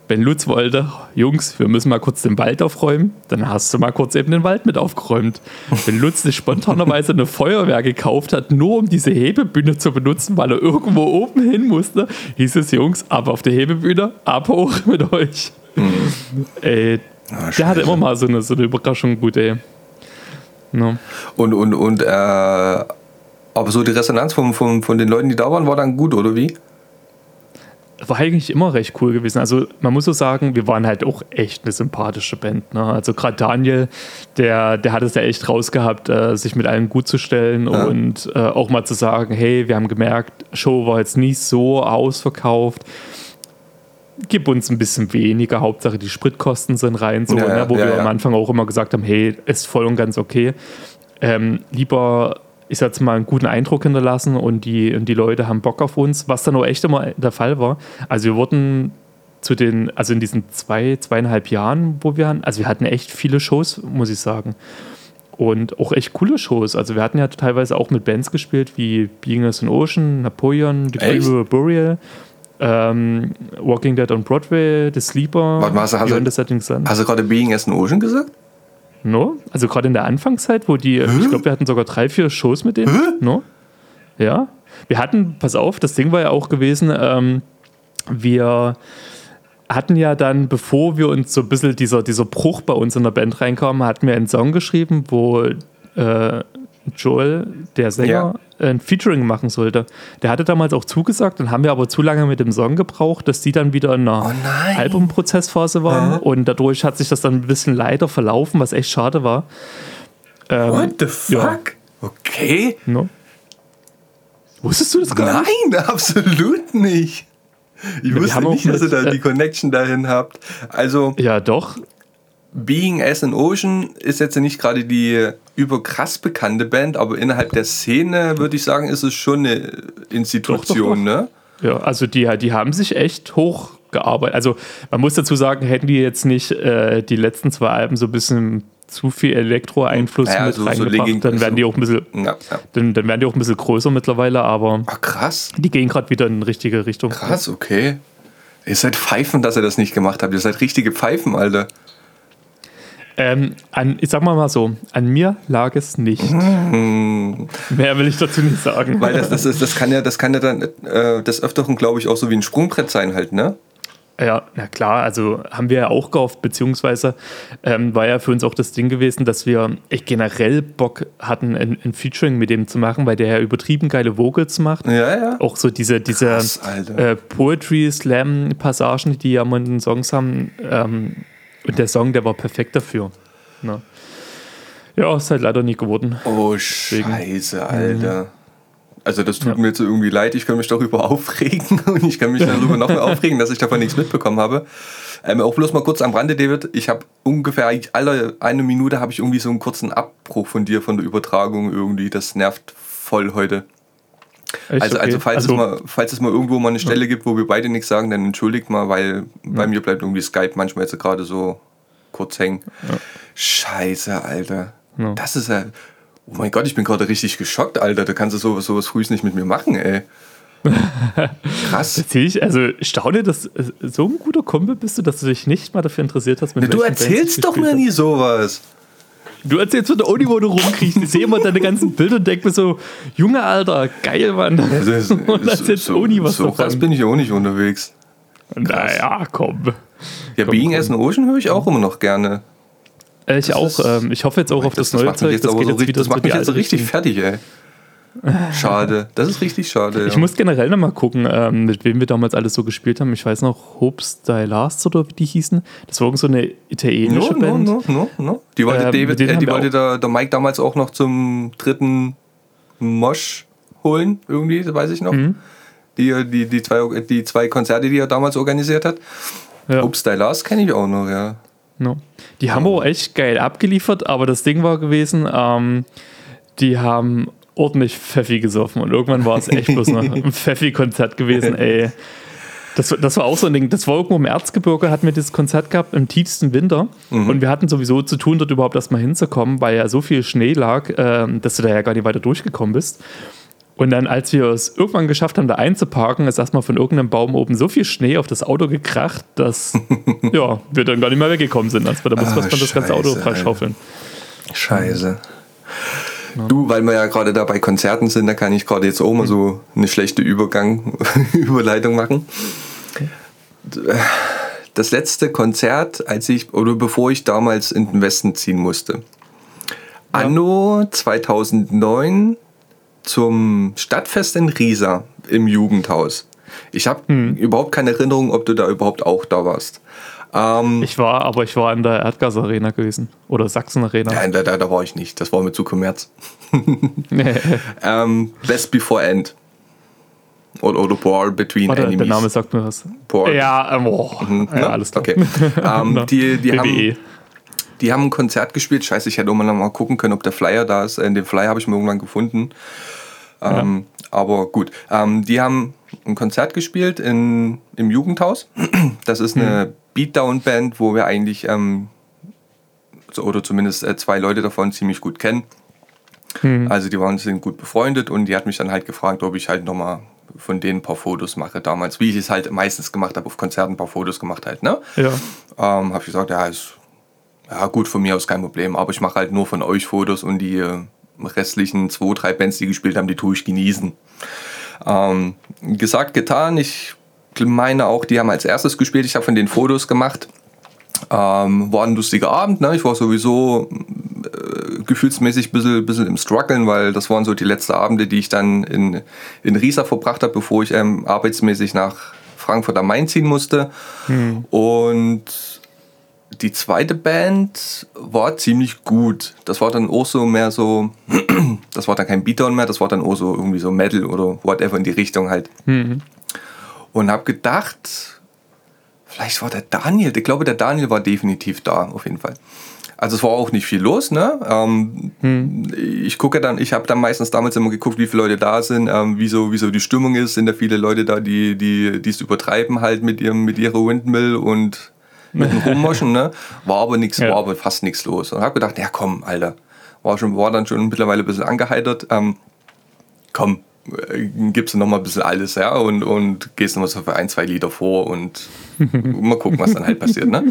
Wenn Lutz wollte, Jungs, wir müssen mal kurz den Wald aufräumen, dann hast du mal kurz eben den Wald mit aufgeräumt. Wenn Lutz sich spontanerweise eine Feuerwehr gekauft hat, nur um diese Hebebühne zu benutzen, weil er irgendwo oben hin musste, hieß es, Jungs, ab auf die Hebebühne, ab hoch mit euch. Ey, Ah, der hatte immer mal so eine, so eine Überraschung, gut, ey. No. und, und, und, äh, aber so die Resonanz von, von, von den Leuten, die da waren, war dann gut, oder wie? War eigentlich immer recht cool gewesen. Also man muss so sagen, wir waren halt auch echt eine sympathische Band. Ne? Also gerade Daniel, der, der hat es ja echt rausgehabt, äh, sich mit allen gut zu stellen Ja. und äh, auch mal zu sagen, hey, wir haben gemerkt, Show war jetzt nicht so ausverkauft. Gib uns ein bisschen weniger, Hauptsache die Spritkosten sind rein, so, Ja, ne? wo ja, wir ja. am Anfang auch immer gesagt haben, hey, ist voll und ganz okay. Ähm, lieber, ich sag jetzt mal, einen guten Eindruck hinterlassen und die, und die Leute haben Bock auf uns, was dann auch echt immer der Fall war. Also wir wurden zu den, also in diesen zwei, zweieinhalb Jahren, wo wir hatten, also wir hatten echt viele Shows, muss ich sagen. Und auch echt coole Shows. Also wir hatten ja teilweise auch mit Bands gespielt, wie Being as an Ocean, Napoleon, The Burial, ähm, Walking Dead on Broadway, The Sleeper, Warte mal, hast du- hast du- Beyond the Setting Sun. Hast du gerade Being as an Ocean gesagt? No? Also gerade in der Anfangszeit, wo die, ich glaube, wir hatten sogar drei, vier Shows mit denen. No? Ja. Wir hatten, pass auf, das Ding war ja auch gewesen, ähm, wir hatten ja dann, bevor wir uns so ein bisschen dieser, dieser Bruch bei uns in der Band reinkamen, hatten wir einen Song geschrieben, wo äh, Joel, der Sänger, ein Featuring machen sollte. Der hatte damals auch zugesagt, dann haben wir aber zu lange mit dem Song gebraucht, dass die dann wieder in einer Oh nein. Albumprozessphase waren und dadurch hat sich das dann ein bisschen leider verlaufen, was echt schade war. Ähm, What the fuck? Okay. no? Wusstest du das gar nicht? Nein, absolut nicht. Ich wir wusste nicht, dass ihr da äh, die Connection dahin habt. Also, Ja, doch. Being as an Ocean ist jetzt nicht gerade die überkrass bekannte Band, aber innerhalb der Szene würde ich sagen, ist es schon eine Institution, Doch, doch, ne? Ja, also die, die haben sich echt hochgearbeitet. Also man muss dazu sagen, hätten die jetzt nicht äh, die letzten zwei Alben so ein bisschen zu viel Elektro-Einfluss Ja, mit so- so reingebracht, Legging- dann wären die auch ein bisschen, Ja, ja. dann, dann wären die auch ein bisschen größer mittlerweile, aber Ach, krass. die gehen gerade wieder in die richtige Richtung. Krass, okay. Ihr seid Pfeifen, dass ihr das nicht gemacht habt. Ihr seid richtige Pfeifen, Alter. Ähm, an, ich sag mal mal so, an mir lag es nicht. Mehr will ich dazu nicht sagen. Weil das, das, ist, das kann ja, das kann ja dann äh, des Öfteren, glaube ich, auch so wie ein Sprungbrett sein halt, ne? Ja, na klar, also haben wir ja auch gehofft, beziehungsweise ähm, war ja für uns auch das Ding gewesen, dass wir echt generell Bock hatten, ein, ein Featuring mit dem zu machen, weil der ja übertrieben geile Vocals macht. Ja, ja. Auch so diese, diese Krass, äh, Poetry-Slam-Passagen, die ja mal in den Songs haben. Ähm, und der Song, der war perfekt dafür. Ne? Ja, ist halt leider nicht geworden. Oh, Scheiße, Alter. Also das tut mir jetzt irgendwie leid, ich kann mich darüber aufregen und ich kann mich darüber noch mehr aufregen, dass ich davon nichts mitbekommen habe. Ähm, auch bloß mal kurz am Rande, David, ich habe ungefähr alle eine Minute habe ich irgendwie so einen kurzen Abbruch von dir von der Übertragung irgendwie. Das nervt voll heute. Echt? Also, Okay. also, falls, Also- Es mal, falls es mal irgendwo mal eine Stelle gibt, wo wir beide nichts sagen, dann entschuldigt mal, weil bei mir bleibt irgendwie Skype manchmal jetzt gerade so kurz hängen. Scheiße, Alter. Ja. Das ist ja. Oh mein Gott, ich bin gerade richtig geschockt, Alter. Da kannst du sowas, sowas frühs nicht mit mir machen, ey. Krass. Erzähl ich, also staune, dass äh, so ein guter Kumpel bist du, dass du dich nicht mal dafür interessiert hast. Mit Du welchen Bands erzählst doch mir nie sowas. Du erzählst mir der Uni, wo du rumkriegst. Ich sehe immer deine ganzen Bilder und denke mir so, Junge Alter, geil, Mann. Also, und erzählst so, Uni was so krass davon. bin ich auch nicht unterwegs. Naja, komm. Ja, Komm, Being komm. as an Ocean höre ich auch immer noch gerne. Äh, Ich Das auch. ist- ähm, ich hoffe jetzt auch auf das, das neue Zeug. jetzt Das so jetzt richtig, wieder das macht mich jetzt richtig fertig, ey. Schade. Das ist richtig schade. Ich ja. muss generell nochmal gucken, ähm, mit wem wir damals alles so gespielt haben. Ich weiß noch, Hope Style Last oder wie die hießen. Das war irgend so eine italienische No, no, Band. no, no, no. Die wollte Ähm, David, äh, die wollte der, der Mike damals auch noch zum dritten Mosch holen, irgendwie, das weiß ich noch. Mhm. Die, die, die, zwei, die zwei Konzerte, die er damals organisiert hat. Ja. Ups, Stylars kenne ich auch noch, ja. No. Die haben auch echt geil abgeliefert, aber das Ding war gewesen, ähm, die haben ordentlich Pfeffi gesoffen und irgendwann war es echt bloß noch ein Pfeffi-Konzert gewesen, ey. Das, das war auch so ein Ding, das war irgendwo im Erzgebirge, hatten wir dieses Konzert gehabt im tiefsten Winter und wir hatten sowieso zu tun, dort überhaupt erstmal hinzukommen, weil ja so viel Schnee lag, ähm, dass du da ja gar nicht weiter durchgekommen bist. Und dann, als wir es irgendwann geschafft haben, da einzuparken, ist erstmal von irgendeinem Baum oben so viel Schnee auf das Auto gekracht, dass ja, wir dann gar nicht mehr weggekommen sind. Also da muss Ah, man das ganze Auto freischaufeln. Scheiße. Du, weil wir ja gerade da bei Konzerten sind, da kann ich gerade jetzt auch mal so eine schlechte Übergang, Überleitung machen. Das letzte Konzert, als ich, oder bevor ich damals in den Westen ziehen musste. Anno 2009 zum Stadtfest in Riesa im Jugendhaus. Ich habe überhaupt keine Erinnerung, ob du da überhaupt auch da warst. Ähm, Ich war, aber ich war in der Erdgas-Arena gewesen. Oder Sachsen-Arena. nein, da, da, da war ich nicht. Das war mir zu Kommerz. Ähm, Best Before End. Oder, oder War Between Warte, Enemies. der Name sagt mir was. Boah. Ja, ähm, oh, Mhm, ja ne? alles klar. Okay. ähm, die, die, BWE. haben, die haben ein Konzert gespielt. Scheiße, ich hätte auch mal noch mal gucken können, ob der Flyer da ist. Äh, Den Flyer habe ich mir irgendwann gefunden. Ähm, Aber gut. Ähm, die haben ein Konzert gespielt in, im Jugendhaus. Das ist eine Beatdown-Band, wo wir eigentlich, ähm, so, oder zumindest äh, zwei Leute davon ziemlich gut kennen. Also die waren sind gut befreundet und die hat mich dann halt gefragt, ob ich halt nochmal von denen ein paar Fotos mache damals, wie ich es halt meistens gemacht habe, auf Konzerten ein paar Fotos gemacht halt, ne? Ja. Ähm, habe ich gesagt, ja, ist ja gut von mir aus kein Problem, aber ich mache halt nur von euch Fotos und die äh, restlichen zwei, drei Bands, die gespielt haben, die tue ich genießen. Ähm, gesagt, getan. Ich meine auch, die haben als erstes gespielt. Ich habe von denen Fotos gemacht. Ähm, war ein lustiger Abend. Ne? Ich war sowieso äh, gefühlsmäßig ein bisschen, bisschen im Struggeln, weil das waren so die letzten Abende, die ich dann in, in Riesa verbracht habe, bevor ich ähm, arbeitsmäßig nach Frankfurt am Main ziehen musste. Und die zweite Band war ziemlich gut. Das war dann auch so mehr so, das war dann kein Beatdown mehr, das war dann auch so irgendwie so Metal oder whatever in die Richtung halt. Und habe gedacht, vielleicht war der Daniel, ich glaube der Daniel war definitiv da, auf jeden Fall. Also es war auch nicht viel los, ne? Ähm, Ich gucke dann, ich habe dann meistens damals immer geguckt, wie viele Leute da sind, ähm, wie, so, wie so die Stimmung ist. Sind da viele Leute da, die die die es übertreiben halt mit ihrem mit ihrer Windmill und mit dem Rummoschen, ne? War aber nichts, Ja. war aber fast nichts los. Und habe gedacht, ja komm, Alter, war schon war dann schon mittlerweile ein bisschen angeheitert. Ähm, komm, gibst du noch mal ein bisschen alles, ja, und, und gehst noch mal so für ein, zwei Lieder vor und mal gucken, was dann halt passiert, ne?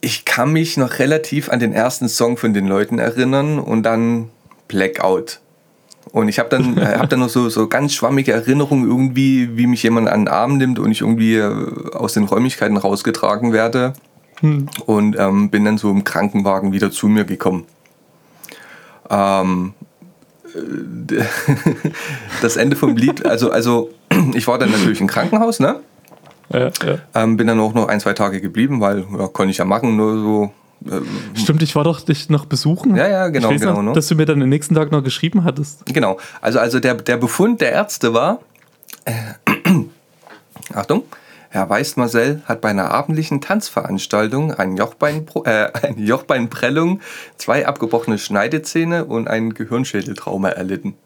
Ich kann mich noch relativ an den ersten Song von den Leuten erinnern und dann Blackout. Und ich habe dann, äh, hab dann noch so, so ganz schwammige Erinnerungen irgendwie, wie mich jemand an den Arm nimmt und ich irgendwie äh, aus den Räumlichkeiten rausgetragen werde. Und ähm, bin dann so im Krankenwagen wieder zu mir gekommen. Ähm, äh, das Ende vom Lied, also, also ich war dann natürlich im Krankenhaus, ne? Ja, ja. Ähm, bin dann auch noch ein, zwei Tage geblieben, weil ja, konnte ich ja machen, nur so. ähm, Stimmt, ich war doch dich noch besuchen. Ja, ja, genau, ich weiß genau, Noch, ne? dass du mir dann den nächsten Tag noch geschrieben hattest. Genau. Also, also der, der Befund der Ärzte war, äh, Achtung, Herr Weiß-Marcel hat bei einer abendlichen Tanzveranstaltung ein Jochbein, äh, eine Jochbeinprellung, zwei abgebrochene Schneidezähne und ein Gehirnschädeltrauma erlitten.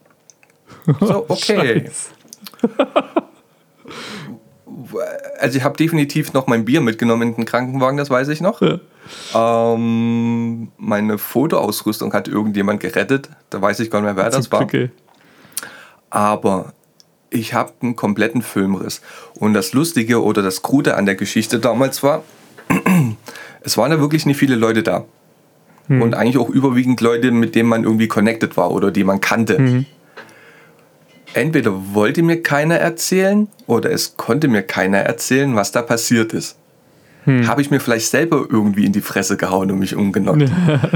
So, okay. Also ich habe definitiv noch mein Bier mitgenommen in den Krankenwagen, das weiß ich noch. Ja. Ähm, meine Fotoausrüstung hat irgendjemand gerettet. Da weiß ich gar nicht mehr, wer das Zum war. Ey. aber ich habe einen kompletten Filmriss. Und das Lustige oder das Krude an der Geschichte damals war, es waren ja wirklich nicht viele Leute da. Und eigentlich auch überwiegend Leute, mit denen man irgendwie connected war oder die man kannte. Entweder wollte mir keiner erzählen oder es konnte mir keiner erzählen, was da passiert ist. Habe ich mir vielleicht selber irgendwie in die Fresse gehauen und mich umgenockt?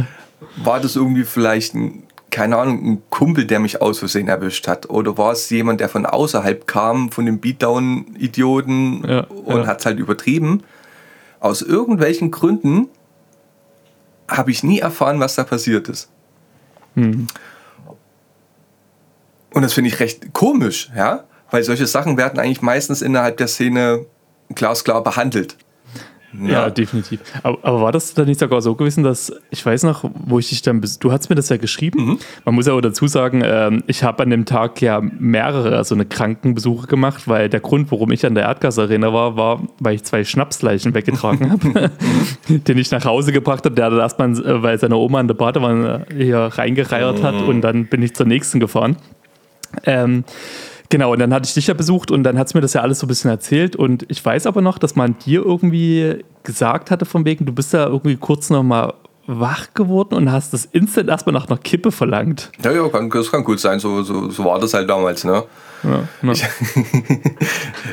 war das irgendwie vielleicht ein, keine Ahnung, ein Kumpel, der mich aus Versehen erwischt hat? Oder war es jemand, der von außerhalb kam, von den Beatdown-Idioten Ja, und ja. hat es halt übertrieben? Aus irgendwelchen Gründen habe ich nie erfahren, was da passiert ist. Hm. Und das finde ich recht komisch, ja? Weil solche Sachen werden eigentlich meistens innerhalb der Szene glasklar behandelt. Ja, definitiv. Aber, aber war das dann nicht sogar so gewesen, dass ich weiß noch, wo ich dich dann, du hast mir das ja geschrieben. Mhm. Man muss ja auch dazu sagen, ähm, ich habe an dem Tag ja mehrere so eine Krankenbesuche gemacht, weil der Grund, warum ich an der Erdgasarena war, war, weil ich zwei Schnapsleichen weggetragen habe, den ich nach Hause gebracht habe. Der hat erstmal, äh, weil seine Oma in der Badewanne hier reingereiert hat und dann bin ich zur nächsten gefahren. Ähm, genau, und dann hatte ich dich ja besucht und dann hat es mir das ja alles so ein bisschen erzählt. Und ich weiß aber noch, dass man dir irgendwie gesagt hatte, von wegen, du bist da irgendwie kurz nochmal wach geworden und hast das instant erstmal nach einer Kippe verlangt. Ja, ja, kann, das kann gut sein. So, so, so war das halt damals, ne? Ja, ne?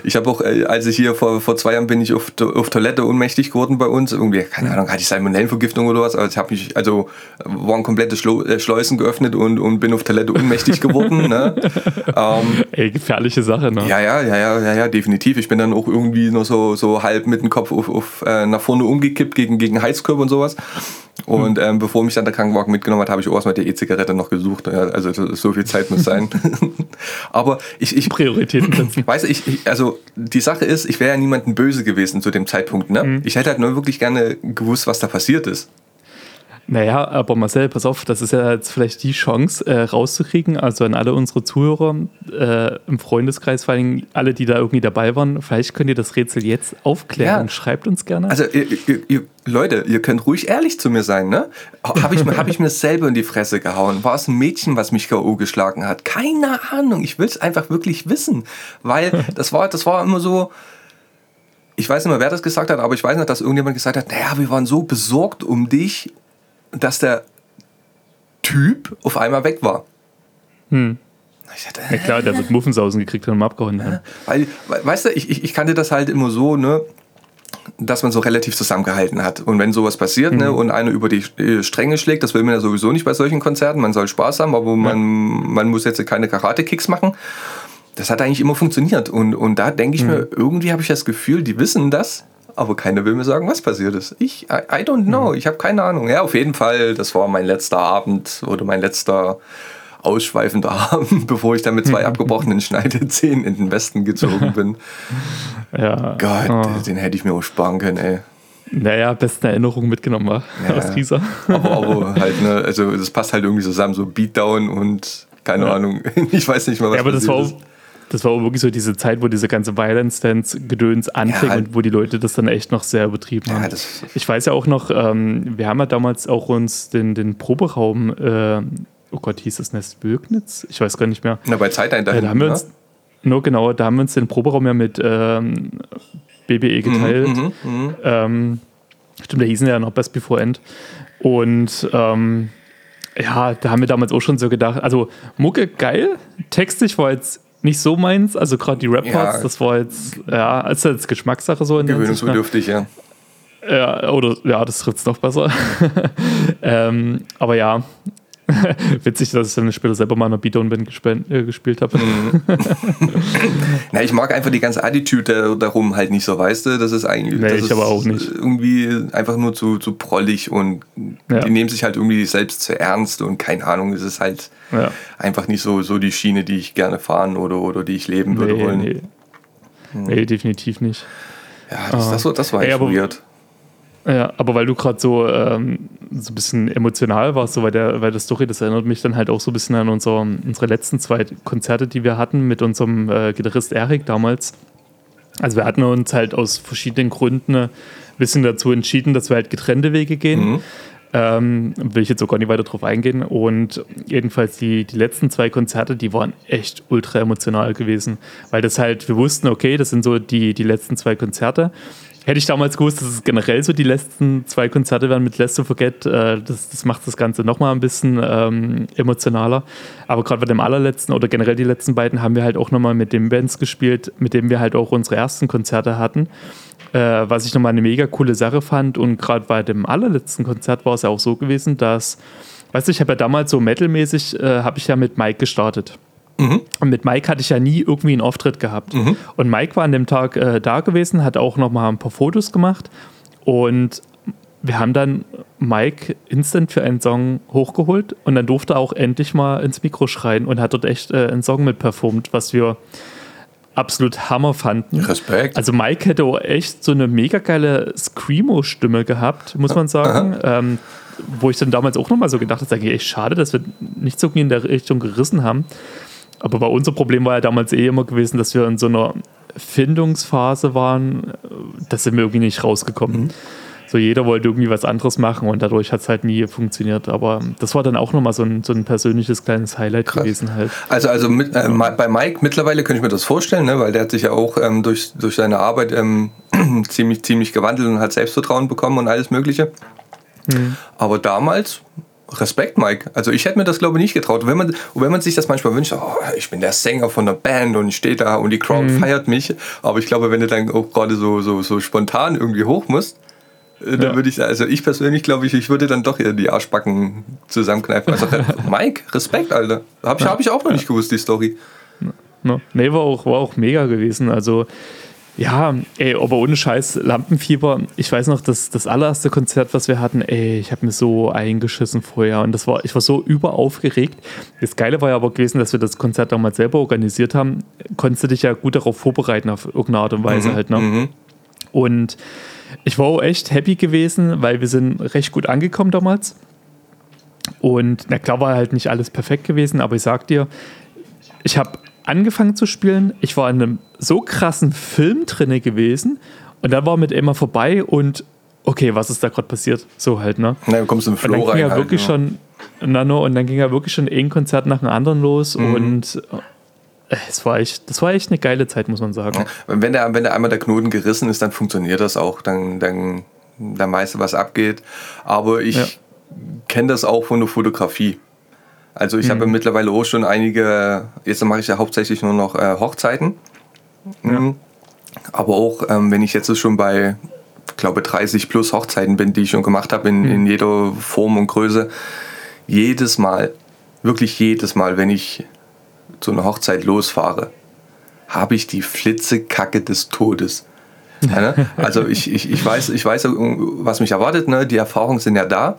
Ich habe auch, äh, als ich hier vor, vor zwei Jahren bin ich auf, auf Toilette ohnmächtig geworden bei uns. Irgendwie, keine Ahnung, hatte ich Salmonellenvergiftung oder was. Also ich habe mich, also waren komplette Schlo äh, Schleusen geöffnet und, und bin auf Toilette ohnmächtig geworden. ne? ähm, Ey, gefährliche Sache, ne? ja, ja, ja, ja, ja, ja, definitiv. Ich bin dann auch irgendwie nur so, so halb mit dem Kopf auf, auf, äh, nach vorne umgekippt gegen, gegen Heizkörper und sowas. Und ähm, bevor mich dann der Krankenwagen mitgenommen hat, habe ich auch erstmal die E-Zigarette noch gesucht. Ja, also so so viel Zeit muss sein. Aber ich, ich, Prioritäten setzen. Weißt du, ich, ich, also die Sache ist, ich wäre ja niemandem böse gewesen zu dem Zeitpunkt. Ne? Ich hätte halt nur wirklich gerne gewusst, was da passiert ist. Naja, aber Marcel, pass auf, das ist ja jetzt vielleicht die Chance, äh, rauszukriegen. Also an alle unsere Zuhörer äh, im Freundeskreis, vor allem alle, die da irgendwie dabei waren, vielleicht könnt ihr das Rätsel jetzt aufklären. Ja. Schreibt uns gerne. Also ihr, ihr, ihr, Leute, ihr könnt ruhig ehrlich zu mir sein. Ne? Habe ich, mir- hab ich mir selber in die Fresse gehauen? War es ein Mädchen, was mich K.O. geschlagen hat? Keine Ahnung. Ich will es einfach wirklich wissen. Weil das war, das war immer so... Ich weiß nicht mehr, wer das gesagt hat, aber ich weiß nicht, dass irgendjemand gesagt hat, naja, wir waren so besorgt um dich, dass der Typ auf einmal weg war. Hm. Dachte, ja klar, der wird Muffensausen gekriegt und abgehauen. Ja. Weil, we- weißt du, ich, ich, ich kannte das halt immer so, ne, dass man so relativ zusammengehalten hat. Und wenn sowas passiert, ne, und einer über die Stränge schlägt, das will man ja sowieso nicht bei solchen Konzerten. Man soll Spaß haben, aber man, man muss jetzt keine Karate-Kicks machen. Das hat eigentlich immer funktioniert. Und, und da denke ich mir, irgendwie habe ich das Gefühl, die wissen das, aber keiner will mir sagen, was passiert ist. Ich, I, I don't know, ich habe keine Ahnung. Ja, auf jeden Fall, das war mein letzter Abend oder mein letzter ausschweifender Abend, bevor ich dann mit zwei abgebrochenen Schneidezähnen in den Westen gezogen bin. Ja. Gott, Oh. den hätte ich mir auch sparen können, ey. Naja, besten Erinnerungen mitgenommen war Ja. aus Riesa. Aber, aber halt, ne, also das passt halt irgendwie zusammen, so Beatdown und keine Ja. Ahnung, ich weiß nicht mal, was Ja, aber das war, ist. auch, das war auch wirklich so diese Zeit, wo diese ganze Violence-Dance-Gedöns anfing halt. und wo die Leute das dann echt noch sehr übertrieben Ja, haben. ich weiß ja auch noch, ähm, wir haben ja damals auch uns den, den Proberaum, äh, oh Gott, hieß das Nest Bögnitz? Ich weiß gar nicht mehr. Na, bei Zeit ein Äh, da haben wir uns, nur genau, da haben wir uns den Proberaum ja mit ähm, BBE geteilt. Ähm, stimmt, da hießen ja noch Best Before End. Und ähm, ja, da haben wir damals auch schon so gedacht. Also, Mucke geil, textlich war jetzt nicht so meins. Also, gerade die Rap-Parts, Ja. das war jetzt, ja, ist jetzt Geschmackssache so in der ne? Gewöhnungsbedürftig, ja. Ja, oder ja, das trifft es noch besser. ähm, aber ja, witzig, dass ich dann später selber mal in einer Beatdown-Band gesp äh, gespielt habe. Mhm. Na, ich mag einfach die ganze Attitude da- darum halt nicht so, weißt du? Das ist eigentlich. Nee, das ich ist aber auch nicht. Irgendwie einfach nur zu, zu prollig und Ja. die nehmen sich halt irgendwie selbst zu ernst und keine Ahnung, es ist halt Ja. einfach nicht so, so die Schiene, die ich gerne fahren oder, oder die ich leben würde Nee, wollen. nee. nee, definitiv nicht. Ja, das, das, war- das war Ey, echt aber- weird. Ja, aber weil du gerade so, ähm, so ein bisschen emotional warst, so weil der, weil der Story, das erinnert mich dann halt auch so ein bisschen an unser, unsere letzten zwei Konzerte, die wir hatten mit unserem äh, Gitarrist Erik damals. Also wir hatten uns halt aus verschiedenen Gründen ein bisschen dazu entschieden, dass wir halt getrennte Wege gehen. Ähm, will ich jetzt auch gar nicht weiter drauf eingehen. Und jedenfalls die, die letzten zwei Konzerte, die waren echt ultra emotional gewesen. Weil das halt, wir wussten, okay, das sind so die, die letzten zwei Konzerte. Hätte ich damals gewusst, dass es generell so die letzten zwei Konzerte werden mit Less to Forget, äh, das, das macht das Ganze nochmal ein bisschen ähm, emotionaler. Aber gerade bei dem allerletzten oder generell die letzten beiden haben wir halt auch nochmal mit den Bands gespielt, mit denen wir halt auch unsere ersten Konzerte hatten. Äh, was ich nochmal eine mega coole Sache fand. Und gerade bei dem allerletzten Konzert war es ja auch so gewesen, dass, weißt du, ich habe ja damals so metalmäßig, äh, habe ich ja mit Mike gestartet. Und mit Mike hatte ich ja nie irgendwie einen Auftritt gehabt. Und Mike war an dem Tag äh, da gewesen, hat auch nochmal ein paar Fotos gemacht. Und wir haben dann Mike instant für einen Song hochgeholt und dann durfte er auch endlich mal ins Mikro schreien und hat dort echt äh, einen Song mit performt, was wir absolut Hammer fanden. Respekt. Also Mike hätte auch echt so eine mega geile Screamo-Stimme gehabt, muss man sagen. Ähm, wo ich dann damals auch nochmal so gedacht habe, sage ich, echt schade, dass wir nicht so in der Richtung gerissen haben. Aber bei unser Problem war ja damals eh immer gewesen, dass wir in so einer Findungsphase waren, da sind wir irgendwie nicht rausgekommen. So jeder wollte irgendwie was anderes machen und dadurch hat es halt nie funktioniert. Aber das war dann auch nochmal so ein, so ein persönliches kleines Highlight gewesen halt. Also, also mit, äh, bei Mike mittlerweile könnte ich mir das vorstellen, ne, weil der hat sich ja auch ähm, durch, durch seine Arbeit ähm, ziemlich, ziemlich gewandelt und hat Selbstvertrauen bekommen und alles Mögliche. Aber damals, Respekt, Mike. Also ich hätte mir das, glaube ich, nicht getraut. Und wenn man, wenn man sich das manchmal wünscht, oh, ich bin der Sänger von der Band und ich stehe da und die Crowd feiert mich. Aber ich glaube, wenn du dann auch gerade so, so, so spontan irgendwie hoch musst, äh, dann Ja. würde ich, also ich persönlich glaube ich, ich würde dann doch eher die Arschbacken zusammenkneifen. Also Mike, Respekt, Alter. Habe ich, hab ich auch noch nicht gewusst, die Story. Ne? Nee, war auch, war auch mega gewesen. Also, ja, ey, aber ohne Scheiß, Lampenfieber. Ich weiß noch, das, das allererste Konzert, was wir hatten, ey, ich habe mir so eingeschissen vorher und das war, ich war so überaufgeregt. Das Geile war ja aber gewesen, dass wir das Konzert damals selber organisiert haben. Konntest du dich ja gut darauf vorbereiten, auf irgendeine Art und Weise halt, ne? Und ich war auch echt happy gewesen, weil wir sind recht gut angekommen damals. Und na klar war halt nicht alles perfekt gewesen, aber ich sag dir, ich habe angefangen zu spielen, ich war in einem so krassen Film drinne gewesen und dann war mit Emma vorbei und okay, was ist da gerade passiert? So halt, ne? Na, dann kommst du im Und dann Flow ging rein. ja halt, wirklich ne? schon, na, no, und dann ging ja wirklich schon ein Konzert nach dem anderen los Mhm. und äh, es war echt, das war echt eine geile Zeit, muss man sagen. Wenn der, wenn der einmal der Knoten gerissen ist, dann funktioniert das auch. Dann, dann, dann weißt du, was abgeht. Aber ich Ja. kenne das auch von der Fotografie. Also ich Mhm. habe ja mittlerweile auch schon einige, jetzt mache ich ja hauptsächlich nur noch äh, Hochzeiten. Mhm. Aber auch, ähm, wenn ich jetzt schon bei, glaube 30 plus Hochzeiten bin, die ich schon gemacht habe, in, in jeder Form und Größe, jedes Mal, wirklich jedes Mal, wenn ich zu einer Hochzeit losfahre, habe ich die Flitzekacke des Todes. Ja, ne? Also ich, ich, ich, weiß, ich weiß, was mich erwartet, ne? die Erfahrungen sind ja da.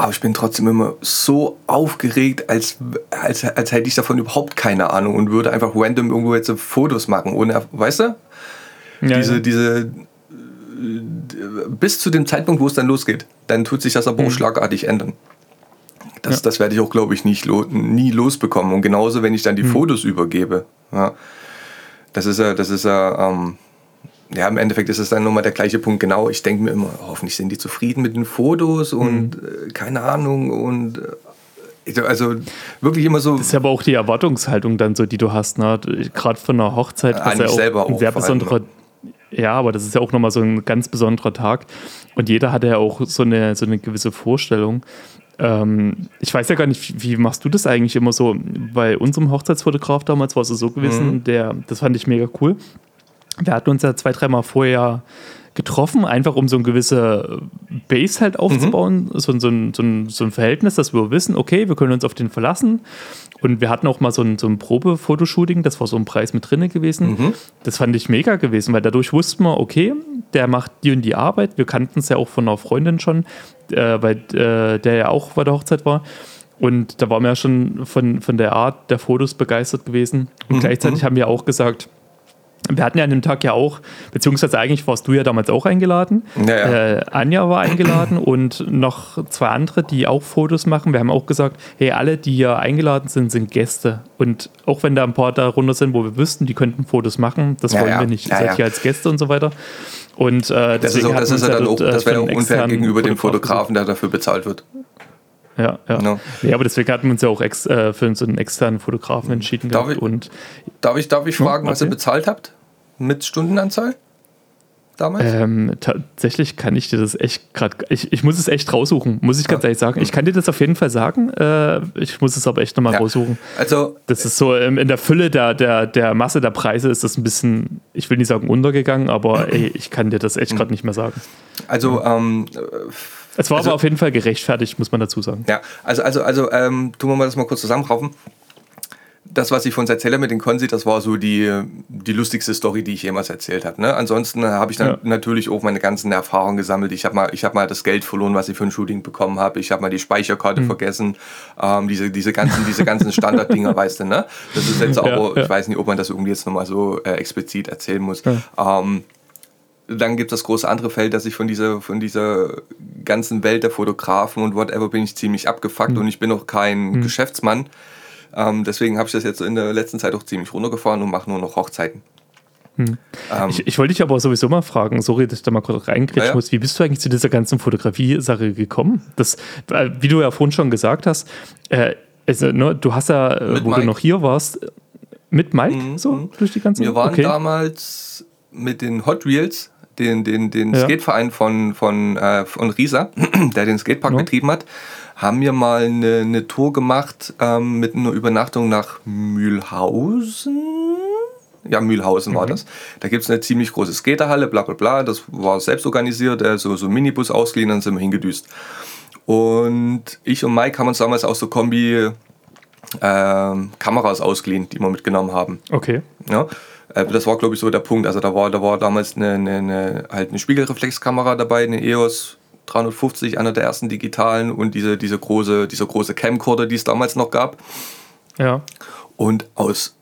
Aber ich bin trotzdem immer so aufgeregt, als, als, als hätte ich davon überhaupt keine Ahnung und würde einfach random irgendwo jetzt Fotos machen, ohne, weißt du? Ja, diese, ja. diese, äh, bis zu dem Zeitpunkt, wo es dann losgeht, dann tut sich das aber auch schlagartig ändern. Das, Mhm. Ja. das werde ich auch, glaube ich, nicht lo nie losbekommen. Und genauso, wenn ich dann die Mhm. Fotos übergebe. Ja, das ist ja, das ist ja, ähm, ja, im Endeffekt ist es dann nochmal der gleiche Punkt. Genau, ich denke mir immer, hoffentlich sind die zufrieden mit den Fotos und Mhm. keine Ahnung und äh, also wirklich immer so. Das ist aber auch die Erwartungshaltung dann so, die du hast, ne? Gerade von einer Hochzeit, was ja auch ein sehr besonderer, ja, aber das ist ja auch nochmal so ein ganz besonderer Tag. Und jeder hatte ja auch so eine, so eine gewisse Vorstellung. Ähm, ich weiß ja gar nicht, wie, wie machst du das eigentlich immer so? Bei unserem Hochzeitsfotograf damals war es so gewesen, Mhm. der, das fand ich mega cool. Wir hatten uns ja zwei, dreimal vorher getroffen, einfach um so eine gewisse Base halt aufzubauen, so, so, ein, so, ein, so ein Verhältnis, dass wir wissen, okay, wir können uns auf den verlassen. Und wir hatten auch mal so ein, so ein Probe-Fotoshooting, das war so ein Preis mit drinne gewesen. Das fand ich mega gewesen, weil dadurch wussten wir, okay, der macht die und die Arbeit. Wir kannten es ja auch von einer Freundin schon, äh, weil äh, der ja auch bei der Hochzeit war. Und da waren wir ja schon von, von der Art der Fotos begeistert gewesen. Und gleichzeitig haben wir auch gesagt, wir hatten ja an dem Tag ja auch, beziehungsweise eigentlich warst du ja damals auch eingeladen. Ja, ja. Äh, Anja war eingeladen und noch zwei andere, die auch Fotos machen. Wir haben auch gesagt, hey, alle, die hier eingeladen sind, sind Gäste. Und auch wenn da ein paar darunter sind, wo wir wüssten, die könnten Fotos machen, das Ja, wollen wir nicht. Ihr Ja, seid ja. hier als Gäste und so weiter. Und äh, Das ist, deswegen auch, das ist ja dann auch, dort, äh, das wäre auch unfair gegenüber dem Fotograf Fotografen, der dafür bezahlt wird. Ja, ja. Genau. ja, aber deswegen hatten wir uns ja auch ex, äh, für so einen externen Fotografen entschieden. Darf ich- und Darf ich, darf ich fragen, was ihr okay. bezahlt habt? Mit Stundenanzahl? Damals? Ähm, tatsächlich kann ich dir das echt gerade, ich, ich muss es echt raussuchen, muss ich ganz ehrlich sagen. Ich kann dir das auf jeden Fall sagen, äh, ich muss es aber echt nochmal Ja. raussuchen. Also, Das ist so ähm, in der Fülle der, der, der Masse der Preise ist das ein bisschen, ich will nicht sagen untergegangen, aber ey, ich kann dir das echt gerade nicht mehr sagen. also, ähm, Es war Also- aber auf jeden Fall gerechtfertigt, muss man dazu sagen. ja, also, also, also, ähm, tun wir mal das mal kurz zusammenraufen. Das, was ich von erzähle mit den Konzi, das war so die, die lustigste Story, die ich jemals erzählt habe. Ne? Ansonsten habe ich dann Ja. natürlich auch meine ganzen Erfahrungen gesammelt. Ich habe mal, ich hab mal das Geld verloren, was ich für ein Shooting bekommen habe. Ich habe mal die Speicherkarte vergessen. Ähm, diese, diese ganzen, diese ganzen Standarddinger, weißt du, ne? Das ist jetzt Ja, aber, ja. ich weiß nicht, ob man das irgendwie jetzt nochmal so äh, explizit erzählen muss. Ähm, dann gibt es das große andere Feld, dass ich von dieser, von dieser ganzen Welt der Fotografen und whatever bin ich ziemlich abgefuckt und ich bin auch kein Geschäftsmann. Ähm, deswegen habe ich das jetzt in der letzten Zeit auch ziemlich runtergefahren und mache nur noch Hochzeiten. Ähm, Ich, ich wollte dich aber sowieso mal fragen, sorry, dass ich da mal kurz reingrätschen Ja, muss, wie bist du eigentlich zu dieser ganzen Fotografie-Sache gekommen? Das, wie du ja vorhin schon gesagt hast, äh, also, ne, du hast ja, äh, Mit wo Mike. du noch hier warst, äh, mit Mike so durch die ganze wir waren okay. damals mit den Hot Wheels, den, den, den Ja. Skateverein von, von, äh, von Risa, der den Skatepark Ja. betrieben hat, haben wir mal eine, eine Tour gemacht ähm, mit einer Übernachtung nach Mühlhausen. Ja, Mühlhausen Mhm. war das. Da gibt es eine ziemlich große Skaterhalle, bla bla bla. Das war selbst organisiert, äh, so, so ein Minibus ausgeliehen, dann sind wir hingedüst. Und ich und Mike haben uns damals auch so Kombi ähm, Kameras ausgeliehen, die wir mitgenommen haben. Okay. Ja, äh, das war, glaube ich, so der Punkt. Also da war, da war damals eine, eine, eine, halt eine Spiegelreflexkamera dabei, eine EOS 350, einer der ersten digitalen und diese, diese große, dieser große Camcorder, die es damals noch gab. Ja. Und aus,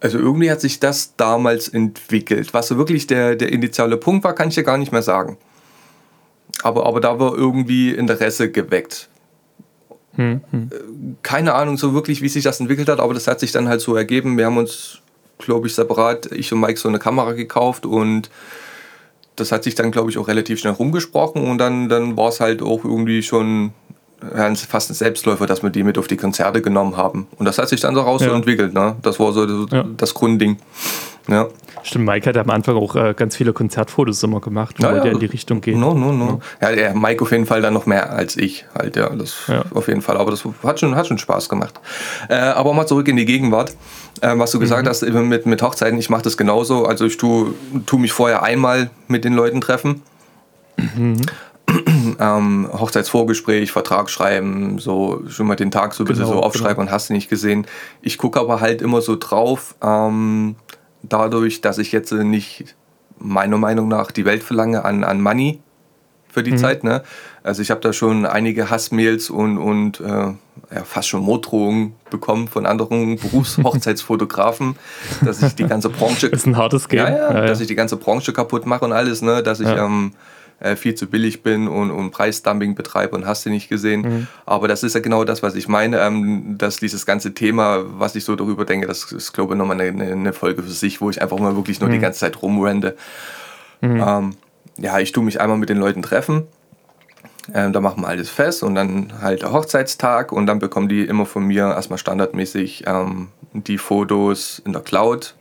also irgendwie hat sich das damals entwickelt. Was so wirklich der, der initiale Punkt war, kann ich ja gar nicht mehr sagen. Aber, aber da war irgendwie Interesse geweckt. Hm, Keine Ahnung so wirklich, wie sich das entwickelt hat, aber das hat sich dann halt so ergeben. Wir haben uns, glaube ich, separat, ich und Mike, so eine Kamera gekauft und das hat sich dann, glaube ich, auch relativ schnell rumgesprochen und dann, dann war es halt auch irgendwie schon ja, fast ein Selbstläufer, dass wir die mit auf die Konzerte genommen haben. Und das hat sich dann so Ja. entwickelt. Ne? Das war so das, Ja. das Grundding. Ja. Stimmt, Mike hat am Anfang auch äh, ganz viele Konzertfotos immer gemacht, wo Ja, er ja. in die Richtung geht. No, no, no. Ja, der Mike auf jeden Fall dann noch mehr als ich. Halt, ja, das Ja. auf jeden Fall. Aber das hat schon, hat schon Spaß gemacht. Äh, aber mal zurück in die Gegenwart. Äh, was du gesagt hast eben mit, mit Hochzeiten, ich mache das genauso. Also ich tue tu mich vorher einmal mit den Leuten treffen. ähm, Hochzeitsvorgespräch, Vertrag schreiben, so schon mal den Tag so ein bisschen Genau, so aufschreiben und hast du nicht gesehen. Ich gucke aber halt immer so drauf, ähm, dadurch, dass ich jetzt nicht meiner Meinung nach die Welt verlange an, an Money für die Zeit. Ne? Also ich habe da schon einige Hassmails und, und äh, ja, fast schon Morddrohungen bekommen von anderen Berufshochzeitsfotografen, dass ich die ganze Branche Das ist ein hartes Game. ja, ja, dass ich die ganze Branche kaputt mache und alles, ne? dass ich Ja. ähm, äh, viel zu billig bin und, und Preisdumping betreibe und hast du nicht gesehen. Mhm. Aber das ist ja genau das, was ich meine, ähm, dass dieses ganze Thema, was ich so darüber denke, das ist, glaube ich, nochmal eine, eine Folge für sich, wo ich einfach mal wirklich Mhm. nur die ganze Zeit rumrende. Ähm, ja, ich tue mich einmal mit den Leuten treffen. Ähm, da machen wir alles fest und dann halt der Hochzeitstag und dann bekommen die immer von mir erstmal standardmäßig ähm, die Fotos in der Cloud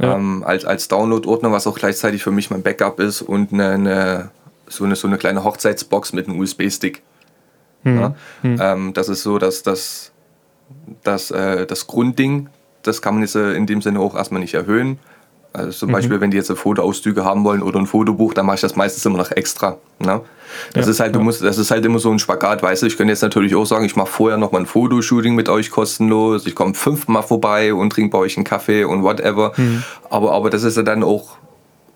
Ja. ähm, als, als Download-Ordner, was auch gleichzeitig für mich mein Backup ist und eine, eine, so, eine, so eine kleine Hochzeitsbox mit einem USB-Stick. Ne? Ähm, das ist so, dass das, das, äh, das Grundding, das kann man jetzt äh, in dem Sinne auch erstmal nicht erhöhen. Also zum Beispiel, wenn die jetzt Fotoauszüge haben wollen oder ein Fotobuch, dann mache ich das meistens immer noch extra. Ne? Das Ja, ist halt, du ja. musst, das ist halt immer so ein Spagat, weißt du. Ich könnte jetzt natürlich auch sagen, ich mache vorher noch mal ein Fotoshooting mit euch kostenlos. Ich komme fünfmal vorbei und trinke bei euch einen Kaffee und whatever. Aber, aber das ist ja dann auch,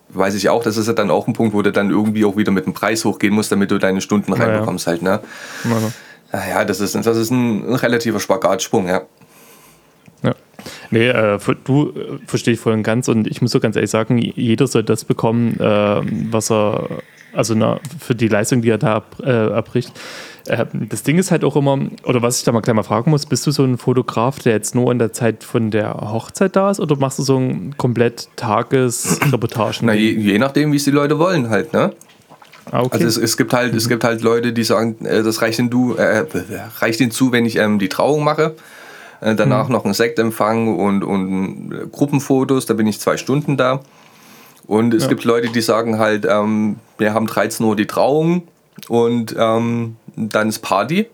weiß ich auch, das ist ja dann auch ein Punkt, wo du dann irgendwie auch wieder mit dem Preis hochgehen musst, damit du deine Stunden Ja, ja. reinbekommst halt. Ne? Also, Naja, das ist, das ist ein, ein relativer Spagatsprung, ja. Ja. Nee, äh, du äh, verstehe ich voll und ganz und ich muss so ganz ehrlich sagen, jeder soll das bekommen, äh, was er, also na, für die Leistung, die er da ab, äh, erbricht. Äh, das Ding ist halt auch immer, oder was ich da mal gleich mal fragen muss, bist du so ein Fotograf, der jetzt nur in der Zeit von der Hochzeit da ist oder machst du so ein komplett Tagesreportagen? Na, je, je nachdem, wie es die Leute wollen halt, ne? ah, okay. Also es, es gibt halt, es gibt halt Leute, die sagen, das reicht ihnen, du, äh, reicht ihnen zu, wenn ich ähm, die Trauung mache. Äh, danach noch ein Sektempfang und, und äh, Gruppenfotos, da bin ich zwei Stunden da. Und es Ja. gibt Leute, die sagen halt, ähm, wir haben 13 Uhr die Trauung und ähm, dann ist Party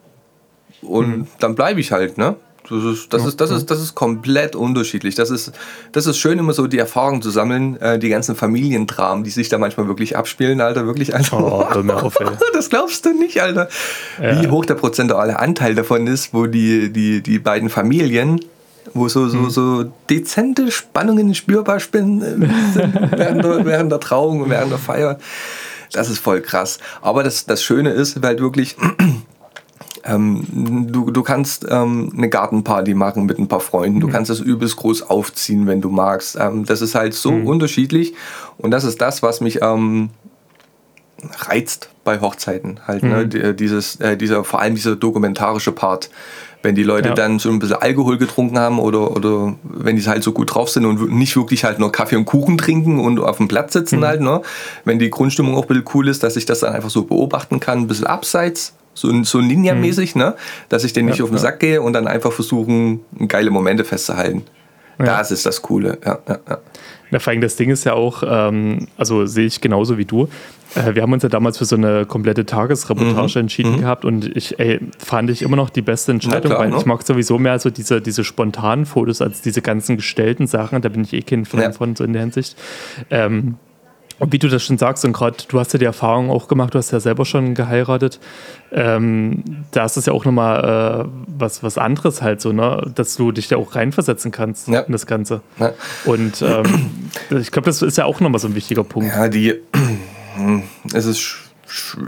und dann bleibe ich halt, ne? Das ist, das, ist, das, ist, das ist komplett unterschiedlich. Das ist, das ist schön, immer so die Erfahrung zu sammeln, äh, die ganzen Familiendramen, die sich da manchmal wirklich abspielen, Alter, wirklich, Alter. oh, auf. Das glaubst du nicht, Alter. Wie hoch der prozentuale Anteil davon ist, wo die, die, die beiden Familien, wo so, so, so dezente Spannungen spürbar äh, sind während der, während der Trauung und während der Feier. Das ist voll krass. Aber das, das Schöne ist halt wirklich, ähm, du, du kannst ähm, eine Gartenparty machen mit ein paar Freunden. Du kannst das übelst groß aufziehen, wenn du magst. Ähm, das ist halt so unterschiedlich. Und das ist das, was mich ähm, reizt bei Hochzeiten halt. Ne? Die- Dieses, äh, dieser, vor allem dieser dokumentarische Part. Wenn die Leute Ja. dann so ein bisschen Alkohol getrunken haben oder, oder wenn die halt so gut drauf sind und nicht wirklich halt nur Kaffee und Kuchen trinken und auf dem Platz sitzen halt, ne? Wenn die Grundstimmung auch ein bisschen cool ist, dass ich das dann einfach so beobachten kann, ein bisschen abseits, so, so Ninja-mäßig, ne? Dass ich den nicht Ja, auf den ja. Sack gehe und dann einfach versuchen, geile Momente festzuhalten. Das ist das Coole, ja, ja, ja. Ja, vor allem das Ding ist ja auch, ähm, also sehe ich genauso wie du. Äh, wir haben uns ja damals für so eine komplette Tagesreportage Mhm. entschieden gehabt und ich ey, fand ich immer noch die beste Entscheidung, klar, weil ne? ich mag sowieso mehr so diese, diese spontanen Fotos als diese ganzen gestellten Sachen. Da bin ich eh kein Fan von, so in der Hinsicht. Ähm, und wie du das schon sagst, und gerade du hast ja die Erfahrung auch gemacht, du hast ja selber schon geheiratet, ähm, da ist es ja auch nochmal äh, was, was anderes halt so, ne? dass du dich da auch reinversetzen kannst Ja. in das Ganze. Ja. Und ähm, ich glaube, das ist ja auch nochmal so ein wichtiger Punkt. Ja, die. Es ist. sch- sch-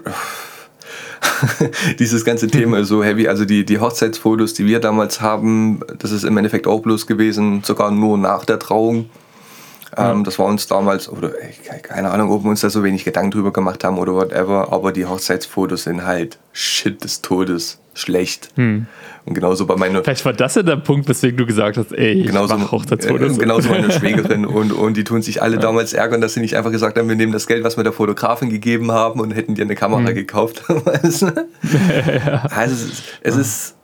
Dieses ganze Thema ist so heavy. Also die, die Hochzeitsfotos, die wir damals haben, das ist im Endeffekt auch bloß gewesen, sogar nur nach der Trauung. Ähm, das war uns damals, oder ich, keine Ahnung, ob wir uns da so wenig Gedanken drüber gemacht haben oder whatever, aber die Hochzeitsfotos sind halt Shit des Todes. Schlecht. Und genauso bei meiner. Vielleicht war das ja der Punkt, weswegen du gesagt hast, ey, ich genauso, mach Hochzeitsfotos. äh, genauso meine Schwägerin und, und die tun sich alle damals ärgern, dass sie nicht einfach gesagt haben, wir nehmen das Geld, was wir der Fotografin gegeben haben und hätten dir eine Kamera Hm. gekauft. Also es es ist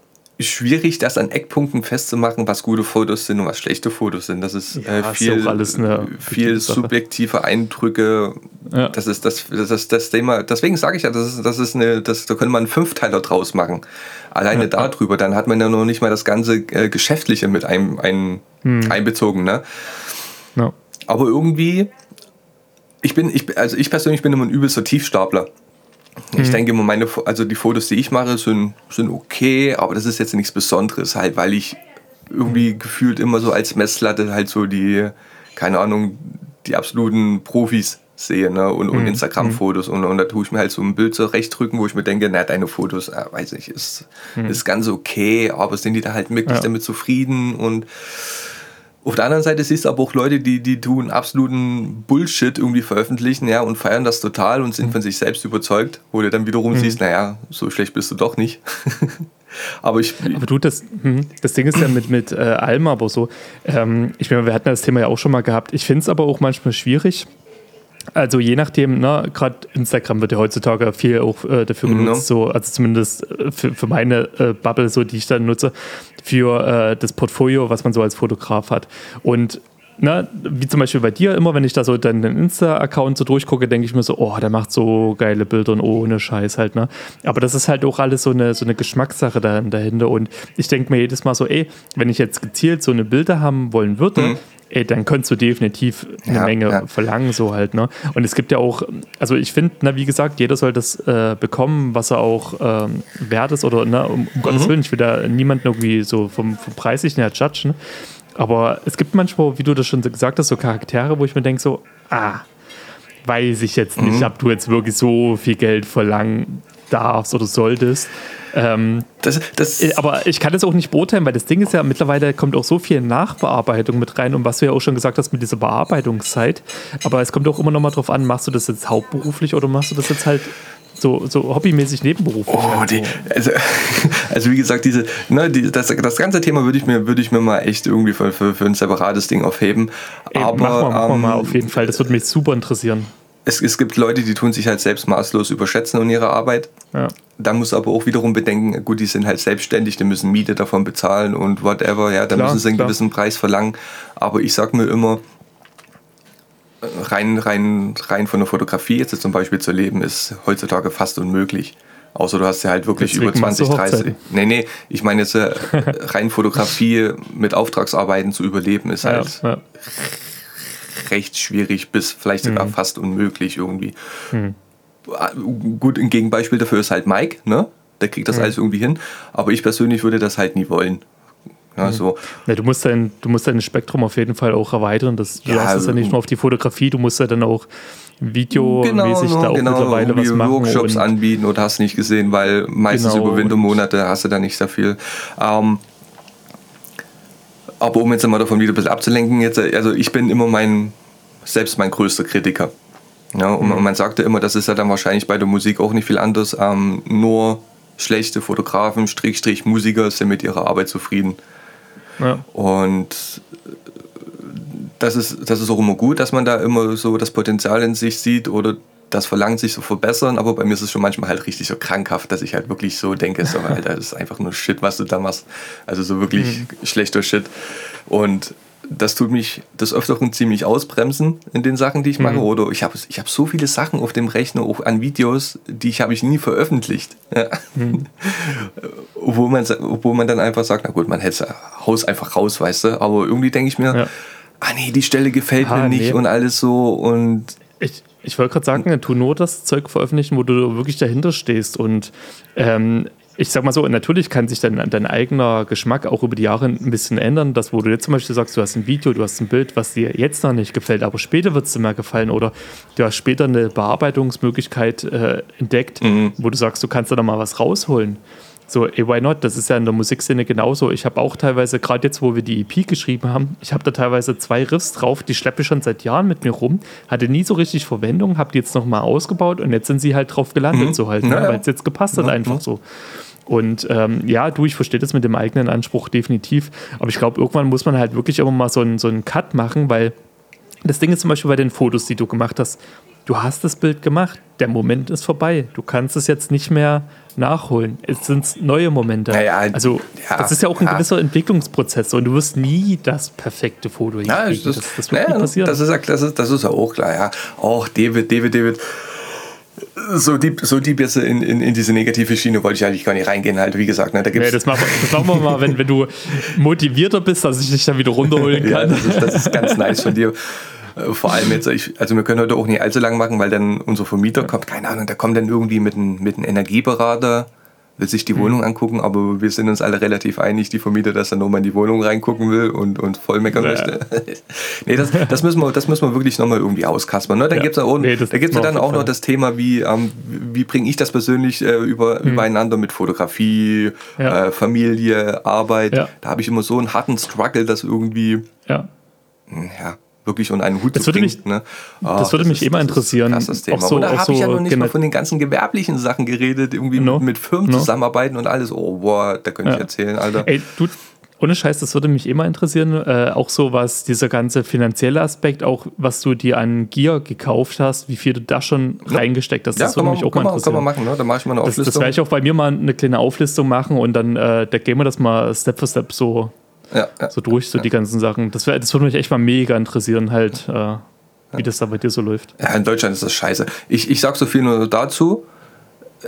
schwierig, das an Eckpunkten festzumachen, was gute Fotos sind und was schlechte Fotos sind. Das ist, Ja, äh, ist viel, eine viel subjektive Eindrücke. Ja. Das ist das, das, ist das Thema. Deswegen sage ich ja, das ist, das ist eine, das, da könnte man einen Fünfteiler draus machen. Alleine Ja, darüber. Dann hat man ja noch nicht mal das ganze äh, Geschäftliche mit ein, ein, Hm. einbezogen. Ne? Ja. Aber irgendwie, ich bin, ich, also ich persönlich bin immer ein übelster Tiefstapler. Ich denke immer, meine, also die Fotos, die ich mache, sind, sind okay, aber das ist jetzt nichts Besonderes, halt, weil ich irgendwie gefühlt immer so als Messlatte halt so die, keine Ahnung, die absoluten Profis sehe, ne? Und, und Instagram-Fotos und, und da tue ich mir halt so ein Bild zurechtdrücken, wo ich mir denke, na, deine Fotos, äh, weiß ich, ist, ist ganz okay, aber sind die da halt wirklich. Ja. damit zufrieden und auf der anderen Seite siehst du aber auch Leute, die, die tun absoluten Bullshit irgendwie veröffentlichen, ja, und feiern das total und Mhm. sind von sich selbst überzeugt, wo du dann wiederum siehst, naja, so schlecht bist du doch nicht. aber ich, Aber du, das, hm, das Ding ist ja mit, mit äh, Alma aber so. Ähm, ich meine, wir hatten das Thema ja auch schon mal gehabt. Ich finde es aber auch manchmal schwierig. Also je nachdem, ne, gerade Instagram wird ja heutzutage viel auch äh, dafür Mhm. genutzt, so, also zumindest äh, für, für meine äh, Bubble, so die ich dann nutze, für äh, das Portfolio, was man so als Fotograf hat. Und na, wie zum Beispiel bei dir immer, wenn ich da so deinen Insta-Account so durchgucke, denke ich mir so, oh, der macht so geile Bilder und ohne Scheiß halt, ne? Aber das ist halt auch alles so eine, so eine Geschmackssache da, dahinter. Und ich denke mir jedes Mal so, ey, wenn ich jetzt gezielt so eine Bilder haben wollen würde, mhm ey, dann könntest du definitiv eine ja, Menge ja. verlangen, so halt, ne? Und es gibt ja auch, also ich finde, na, wie gesagt, jeder soll das äh, bekommen, was er auch ähm, wert ist, oder, ne, um, um mhm. Gottes Willen, ich will da niemanden irgendwie so vom, vom Preislichen her judgen. Aber es gibt manchmal, wie du das schon gesagt hast, so Charaktere, wo ich mir denke, so, ah, weiß ich jetzt nicht, mhm. ob du jetzt wirklich so viel Geld verlangen darfst oder solltest. Ähm, das, das äh, aber ich kann das auch nicht beurteilen, weil das Ding ist ja, mittlerweile kommt auch so viel Nachbearbeitung mit rein und was du ja auch schon gesagt hast mit dieser Bearbeitungszeit. Aber es kommt auch immer noch mal drauf an, machst du das jetzt hauptberuflich oder machst du das jetzt halt so, so hobbymäßig nebenberuflich. Oh, die, also, also wie gesagt, diese, ne, die, das, das ganze Thema würde ich mir, würde ich mir mal echt irgendwie für, für, für ein separates Ding aufheben. Ey, Aber, machen wir, machen wir mal ähm, auf jeden Fall, das würde mich super interessieren es, es gibt Leute, die tun sich halt selbst maßlos überschätzen in ihrer Arbeit. Ja. Da muss aber auch wiederum bedenken, gut, die sind halt selbstständig, die müssen Miete davon bezahlen und whatever, ja, da klar, müssen sie einen klar. gewissen Preis verlangen. Aber ich sag mir immer, rein, rein, rein von der Fotografie jetzt zum Beispiel zu leben, ist heutzutage fast unmöglich. Außer du hast ja halt wirklich Deswegen über 20, 30. Nee, nee, ich meine jetzt äh, rein Fotografie mit Auftragsarbeiten zu überleben, ist halt ja, ja recht schwierig bis vielleicht sogar mhm. fast unmöglich irgendwie. Mhm. Gut, ein Gegenbeispiel dafür ist halt Mike, ne? Der kriegt das mhm. alles irgendwie hin. Aber ich persönlich würde das halt nie wollen. Ja, mhm. so. Ja, du, musst dein, du musst dein Spektrum auf jeden Fall auch erweitern. Das, du ja, hast es ja nicht nur auf die Fotografie, du musst ja dann auch videomäßig genau, da auch genau, mittlerweile was machen. Workshops anbieten oder hast nicht gesehen, weil meistens genau, über Wintermonate hast du da nicht so viel. Ähm, aber um jetzt mal davon wieder ein bisschen abzulenken, jetzt, also ich bin immer mein, selbst mein größter Kritiker. Ja, und mhm. man sagte immer, das ist ja dann wahrscheinlich bei der Musik auch nicht viel anders. Ähm, nur schlechte Fotografen, Strich, Musiker sind mit ihrer Arbeit zufrieden. Ja. Und das ist, das ist auch immer gut, dass man da immer so das Potenzial in sich sieht oder das verlangt sich so verbessern, aber bei mir ist es schon manchmal halt richtig so krankhaft, dass ich halt wirklich so denke, so, Alter, das ist einfach nur Shit, was du da machst. Also so wirklich mhm. schlechter Shit. Und das tut mich des Öfteren ziemlich ausbremsen in den Sachen, die ich mache. Mhm. Oder ich habe ich hab so viele Sachen auf dem Rechner, auch an Videos, die ich habe ich nie veröffentlicht. Ja. Mhm. obwohl, man, obwohl man dann einfach sagt, na gut, man hätte Haus einfach raus, weißt du. Aber irgendwie denke ich mir, ja. ah nee, die Stelle gefällt ah, mir nicht nee. und alles so. Und ich, ich wollte gerade sagen, tu nur das Zeug veröffentlichen, wo du wirklich dahinter stehst. Und ähm, ich sag mal so, natürlich kann sich dein, dein eigener Geschmack auch über die Jahre ein bisschen ändern. Das, wo du jetzt zum Beispiel sagst, du hast ein Video, du hast ein Bild, was dir jetzt noch nicht gefällt, aber später wird es dir mehr gefallen oder du hast später eine Bearbeitungsmöglichkeit äh, entdeckt, mhm. wo du sagst, du kannst da noch mal was rausholen. So, ey, why not? Das ist ja in der Musikszene genauso. Ich habe auch teilweise, gerade jetzt, wo wir die EP geschrieben haben, ich habe da teilweise zwei Riffs drauf, die schleppe ich schon seit Jahren mit mir rum, hatte nie so richtig Verwendung, habe die jetzt nochmal ausgebaut und jetzt sind sie halt drauf gelandet, mhm. so halt, ne? ja, weil es jetzt gepasst hat ja, einfach so. Und ähm, ja, du, ich verstehe das mit dem eigenen Anspruch definitiv, aber ich glaube, irgendwann muss man halt wirklich immer mal so einen, so einen Cut machen, weil das Ding ist zum Beispiel bei den Fotos, die du gemacht hast, du hast das Bild gemacht, der Moment ist vorbei. Du kannst es jetzt nicht mehr nachholen. Es sind neue Momente. Ja, also ja, das ist ja auch ein ja. gewisser Entwicklungsprozess und du wirst nie das perfekte Foto ja, das, das, das, wird nie passieren. Das ist, das, ist, das ist auch klar, ja. Auch David, David, David. So deep, so deep jetzt in, in, in, diese negative Schiene wollte ich eigentlich gar nicht reingehen. Halt, wie gesagt, ne, da gibt's nee, das, machen wir, das machen wir mal, wenn, wenn du motivierter bist, dass ich dich dann wieder runterholen kann. ja, das ist, das ist ganz nice von dir. Äh, vor allem jetzt, ich, also wir können heute auch nicht allzu lang machen, weil dann unser Vermieter kommt, keine Ahnung, der kommt dann irgendwie mit einem mit Energieberater, will sich die mhm. Wohnung angucken, aber wir sind uns alle relativ einig, die Vermieter, dass er nochmal in die Wohnung reingucken will und, und voll meckern ja. möchte. nee, das, das, müssen wir, das müssen wir wirklich nochmal irgendwie auskaspern. Ne? Da ja. gibt es ja, nee, da gibt's ja dann auch noch das Thema, wie, ähm, wie bringe ich das persönlich äh, über, mhm. übereinander mit Fotografie, ja. äh, Familie, Arbeit. Da habe ich immer so einen harten Struggle, dass irgendwie. Ja. Hm, ja wirklich unter einen Hut das zu bringen. Mich, ne? oh, das würde das mich ist, immer interessieren. Das Thema. So, und da habe so ich ja noch nicht mal von den ganzen gewerblichen Sachen geredet, irgendwie no? mit Firmen no? zusammenarbeiten und alles. Oh, boah, da könnte ja. ich erzählen, Alter. Ey, du, ohne Scheiß, das würde mich immer interessieren. Äh, auch so, was dieser ganze finanzielle Aspekt, auch was du dir an Gear gekauft hast, wie viel du da schon ja. reingesteckt hast, das ja, würde mich auch mal interessieren. Kann man machen, ne? Dann mache ich mal eine Auflistung. Das, das werde ich auch bei mir mal eine kleine Auflistung machen und dann äh, da gehen wir das mal Step für Step so Ja, ja. so durch, so die ganzen Sachen. Das, wär, das würde mich echt mal mega interessieren, halt, äh, wie das da bei dir so läuft. Ja, in Deutschland ist das scheiße. Ich, ich sag so viel nur dazu.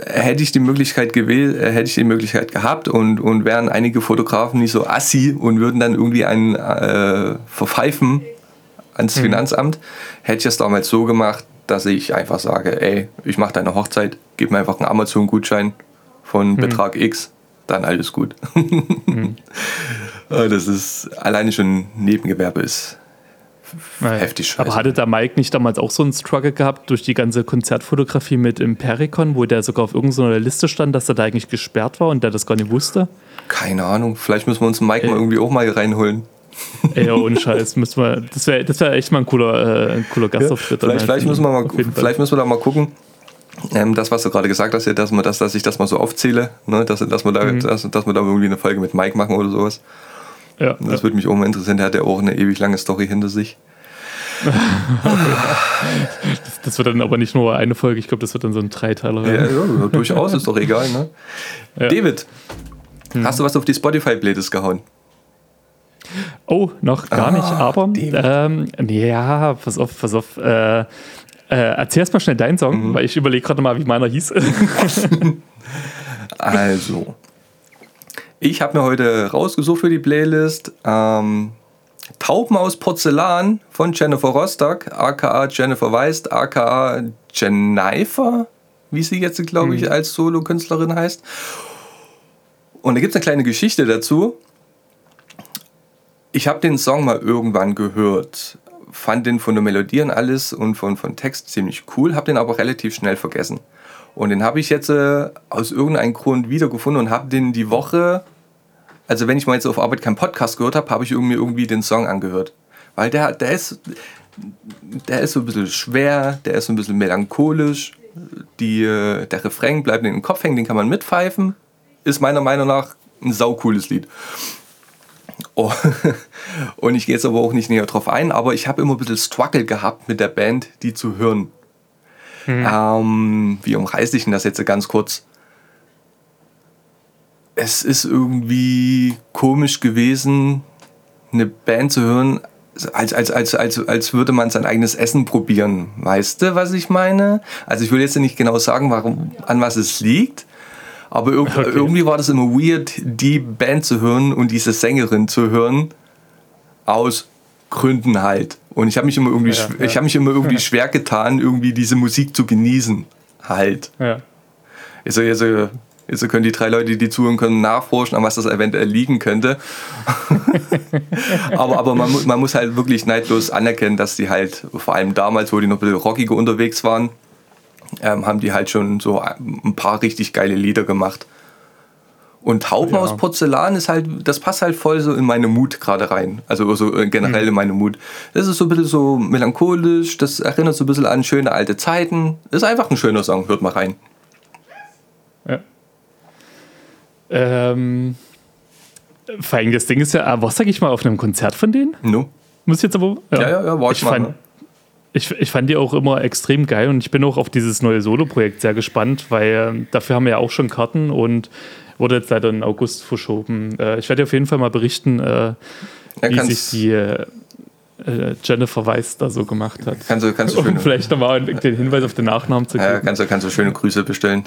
Hätte ich die Möglichkeit gewählt, äh, hätte ich die Möglichkeit gehabt und, und wären einige Fotografen nicht so assi und würden dann irgendwie einen äh, verpfeifen ans Finanzamt, hätte ich es damals so gemacht, dass ich einfach sage, ey, ich mache deine Hochzeit, gib mir einfach einen Amazon-Gutschein von Betrag X, dann alles gut. Äh, Das ist alleine schon Nebengewerbe ist heftig scheiße. Aber hatte da Mike nicht damals auch so einen Struggle gehabt durch die ganze Konzertfotografie mit Impericon, wo der sogar auf irgendeiner Liste stand, dass er da eigentlich gesperrt war und der das gar nicht wusste? Keine Ahnung, vielleicht müssen wir uns Mike mal Ey. irgendwie auch mal reinholen. Ey, ja, ohne Scheiß. Müssen wir, das wäre das wär echt mal ein cooler, äh, ein cooler Gastauftritt. dann Vielleicht, halt. vielleicht, müssen wir mal, vielleicht müssen wir da mal gucken. Ähm, das, was du gerade gesagt hast, dass, man das, dass ich das mal so aufzähle, ne, dass, dass, wir da, Mhm. dass, dass wir da irgendwie eine Folge mit Mike machen oder sowas. Ja, Das ja. würde mich auch mal interessieren. Der hat ja auch eine ewig lange Story hinter sich. Das wird dann aber nicht nur eine Folge, ich glaube, das wird dann so ein Dreiteiler. Ja, ja, durchaus, ist doch egal. Ne? Ja. David, hast du was auf die Spotify-Playlist gehauen? Oh, noch gar Ah, nicht, aber ähm, ja, pass auf, pass auf. Äh, äh, erzähl erst mal schnell deinen Song, Mhm. weil ich überlege gerade mal, wie meiner hieß. Also, ich habe mir heute rausgesucht für die Playlist ähm, Tauben aus Porzellan von Jennifer Rostock, aka Jennifer Weist, aka Jennifer, wie sie jetzt, glaube ich, als Solo-Künstlerin heißt. Und da gibt es eine kleine Geschichte dazu. Ich habe den Song mal irgendwann gehört, fand den von der Melodie und alles und von, von Text ziemlich cool, habe den aber relativ schnell vergessen. Und den habe ich jetzt äh, aus irgendeinem Grund wiedergefunden und habe den die Woche, also wenn ich mal jetzt auf Arbeit keinen Podcast gehört habe, habe ich irgendwie, irgendwie den Song angehört. Weil der, der, ist, der ist so ein bisschen schwer, der ist so ein bisschen melancholisch, die, äh, der Refrain bleibt in den Kopf hängen, den kann man mitpfeifen. Ist meiner Meinung nach ein saucooles Lied. Oh, und ich gehe jetzt aber auch nicht näher drauf ein, aber ich habe immer ein bisschen Struggle gehabt mit der Band, die zu hören. Ähm, wie umreiße ich denn das jetzt ganz kurz? Es ist irgendwie komisch gewesen, eine Band zu hören, als, als, als, als, als würde man sein eigenes Essen probieren. Weißt du, was ich meine? Also ich will jetzt nicht genau sagen, warum, an was es liegt, aber irg Okay. irgendwie war das immer weird, die Band zu hören und diese Sängerin zu hören, aus Gründen halt. Und ich habe mich immer irgendwie, Ja, ja. ich habe mich immer irgendwie schwer getan, irgendwie diese Musik zu genießen, halt. ja. Also, also, also können die drei Leute, die zuhören können, nachforschen, an was das eventuell liegen könnte. aber aber man, man muss halt wirklich neidlos anerkennen, dass die halt, vor allem damals, wo die noch ein bisschen rockiger unterwegs waren, ähm, haben die halt schon so ein paar richtig geile Lieder gemacht. Und Tauben Ja. aus Porzellan ist halt, das passt halt voll so in meine Mut gerade rein. Also so generell in meine Mut. Das ist so ein bisschen so melancholisch, das erinnert so ein bisschen an schöne alte Zeiten. Ist einfach ein schöner Song, hört mal rein. Ja. Ähm, vor allem das Ding ist ja, warst du eigentlich mal auf einem Konzert von denen? No? Muss ich jetzt aber. Ja, ja, ja, war ich ich mal, fand, ne? Ich, ich fand die auch immer extrem geil und ich bin auch auf dieses neue Solo-Projekt sehr gespannt, weil ähm, dafür haben wir ja auch schon Karten und wurde jetzt leider in August verschoben. Äh, ich werde auf jeden Fall mal berichten, äh, Ja, wie sich die äh, äh, Jennifer Weiss da so gemacht hat. Kannst du, kannst du Um schöne, vielleicht nochmal den Hinweis auf den Nachnamen zu ja, geben. kannst du, kannst du schöne Grüße bestellen.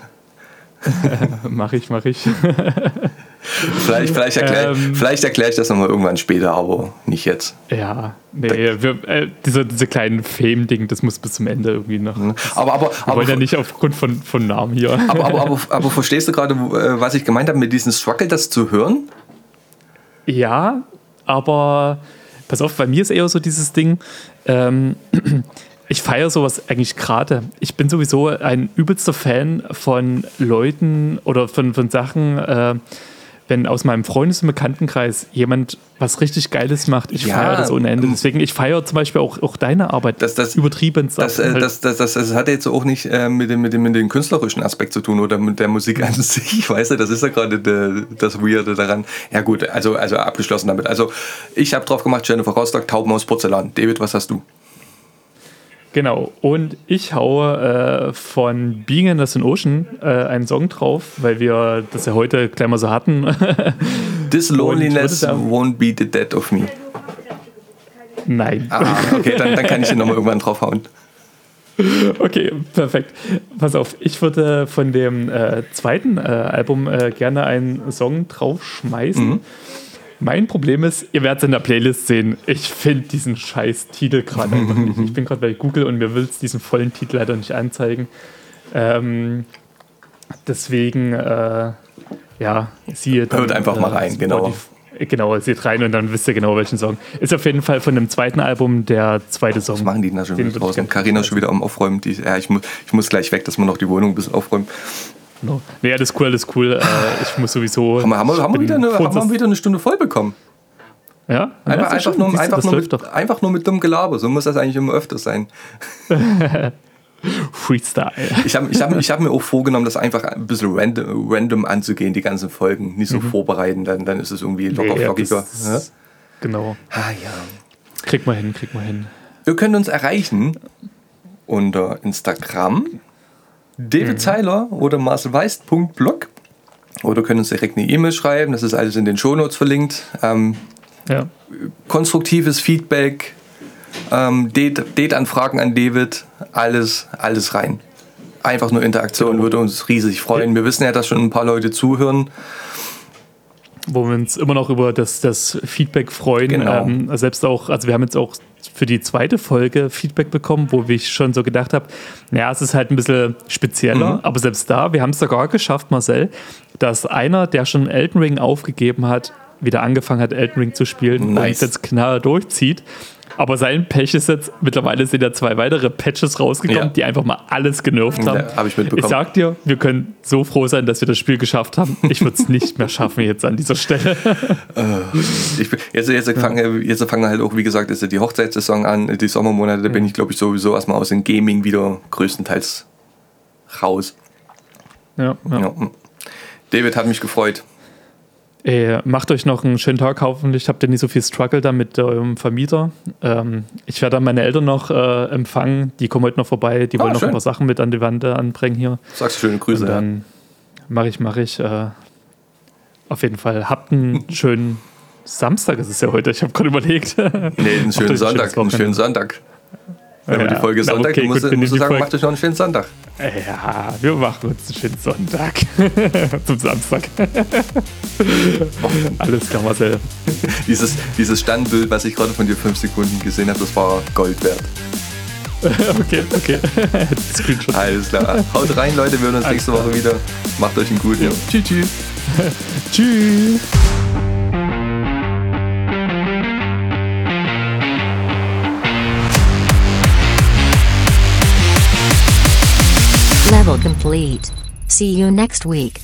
Mach ich, mach ich. Vielleicht, vielleicht erkläre Ähm. vielleicht erklär ich das nochmal irgendwann später, aber nicht jetzt. Ja, nee, wir, äh, diese, diese kleinen Fame-Ding, das muss bis zum Ende irgendwie noch. Wir Aber, aber, aber, wollen ja nicht aufgrund von, von Namen hier. aber, aber, aber, aber verstehst du gerade, äh, was ich gemeint habe mit diesem Struggle, das zu hören? Ja, aber pass auf, bei mir ist eher so dieses Ding, ähm, ich feiere sowas eigentlich gerade. Ich bin sowieso ein übelster Fan von Leuten oder von, von Sachen, äh, wenn aus meinem Freundes- und Bekanntenkreis jemand was richtig Geiles macht. Ich Ja, feiere das ohne Ende. ähm, Deswegen, ich feiere zum Beispiel auch, auch deine Arbeit. Das- das- übertrieben. Das, äh, das, das, das, das hat jetzt auch nicht äh, mit, dem, mit, dem, mit dem künstlerischen Aspekt zu tun oder mit der Musik an sich, weißt du, das ist ja gerade der- das Weirde daran. Ja gut, also, also abgeschlossen damit. Also ich habe drauf gemacht, Jennifer Rostock, Tauben aus Porzellan. David, was hast du? Genau, und ich haue äh, von Being in the Ocean äh, einen Song drauf, weil wir das ja heute gleich mal so hatten. This loneliness won't be the death of me. Nein. Ah, okay, dann, dann kann ich den nochmal irgendwann draufhauen. Okay, perfekt. Pass auf, ich würde von dem äh, zweiten äh, Album äh, gerne einen Song draufschmeißen. Mhm. Mein Problem ist, ihr werdet es in der Playlist sehen. Ich finde diesen scheiß Titel gerade einfach nicht. Ich bin gerade bei Google und mir will es diesen vollen Titel leider nicht anzeigen. Ähm, deswegen, äh, ja, siehe. Hört einfach mal rein, genau. Spotify- Genau, seht rein und dann wisst ihr genau, welchen Song. Ist auf jeden Fall von dem zweiten Album der zweite Song. Was machen die denn da schon wieder draußen? ist schon wieder am Aufräumen. Die, ja, ich muss, ich muss gleich weg, dass wir noch die Wohnung ein bisschen aufräumen. No. Nee, alles cool, alles cool. Äh, ich muss sowieso. Haben wir, haben wir, haben wir, ich wieder, eine, haben wir wieder eine Stunde voll bekommen. Ja, Einfach, ja, einfach, nur, einfach, nur mit, doch. einfach nur mit dumm Gelaber. So muss das eigentlich immer öfter sein. Freestyle. Ich habe ich hab, ich hab mir auch vorgenommen, das einfach ein bisschen random, random anzugehen, die ganzen Folgen. Nicht so vorbereiten, dann, dann ist es irgendwie locker Mhm. Nee, flockiger. Ja? Genau. Ah, ja. Krieg mal hin, krieg mal hin. Ihr könnt uns erreichen unter Instagram David Zeiler oder marcelweist.blog oder könnt uns direkt eine E-Mail schreiben. Das ist alles in den Shownotes verlinkt. Ähm, Ja. konstruktives Feedback, ähm, Date- Date-Anfragen an David, alles, alles rein. Einfach nur Interaktion würde uns riesig freuen. Wir wissen ja, dass schon ein paar Leute zuhören. Wo wir uns immer noch über das, das Feedback freuen. Genau. Ähm, selbst auch, also wir haben jetzt auch für die zweite Folge Feedback bekommen, wo ich schon so gedacht habe, naja, es ist halt ein bisschen spezieller, Mhm. aber selbst da, wir haben es sogar geschafft, Marcel, dass einer, der schon Elden Ring aufgegeben hat, wieder angefangen hat, Elden Ring zu spielen Nice. und jetzt knall durchzieht. Aber sein Pech ist jetzt, mittlerweile sind ja zwei weitere Patches rausgekommen, Ja. die einfach mal alles genervt haben. Ja, hab ich mitbekommen. Ich sag dir, wir können so froh sein, dass wir das Spiel geschafft haben. Ich würde es nicht mehr schaffen jetzt an dieser Stelle. Ich, bin- jetzt, jetzt, fangen, jetzt fangen halt auch, wie gesagt, ist ja die Hochzeitssaison an, die Sommermonate, da bin ich, glaube ich, sowieso erstmal aus dem Gaming wieder größtenteils raus. Ja, ja. Ja. David hat mich gefreut. Ey, macht euch noch einen schönen Tag. Hoffentlich habt ihr nicht so viel Struggle da mit eurem Vermieter. Ähm, ich werde dann meine Eltern noch äh, empfangen. Die kommen heute noch vorbei. Die Ah, wollen noch schön. ein paar Sachen mit an die Wand äh, anbringen hier. Sagst schöne Grüße. Und dann mache ich, mache ich. Äh, auf jeden Fall. Habt einen schönen Samstag ist es ja heute. Ich habe gerade überlegt. Nee, einen schönen Sonntag. Einen schönen Sonntag. Wenn wir Ja, die Folge na, Sonntag, okay, du musst, gut, musst du sagen, macht euch noch einen schönen Sonntag. Ja, wir machen uns einen schönen Sonntag. Zum Samstag. Alles klar, Marcel. Dieses, dieses Standbild, was ich gerade von dir fünf Sekunden gesehen habe, das war Gold wert. Okay, okay. Screenshot. Alles klar. Haut rein, Leute. Wir hören uns nächste Woche wieder. Macht euch einen guten. Ja. Tschüss, tschüss. Tschüss. Complete. See you next week.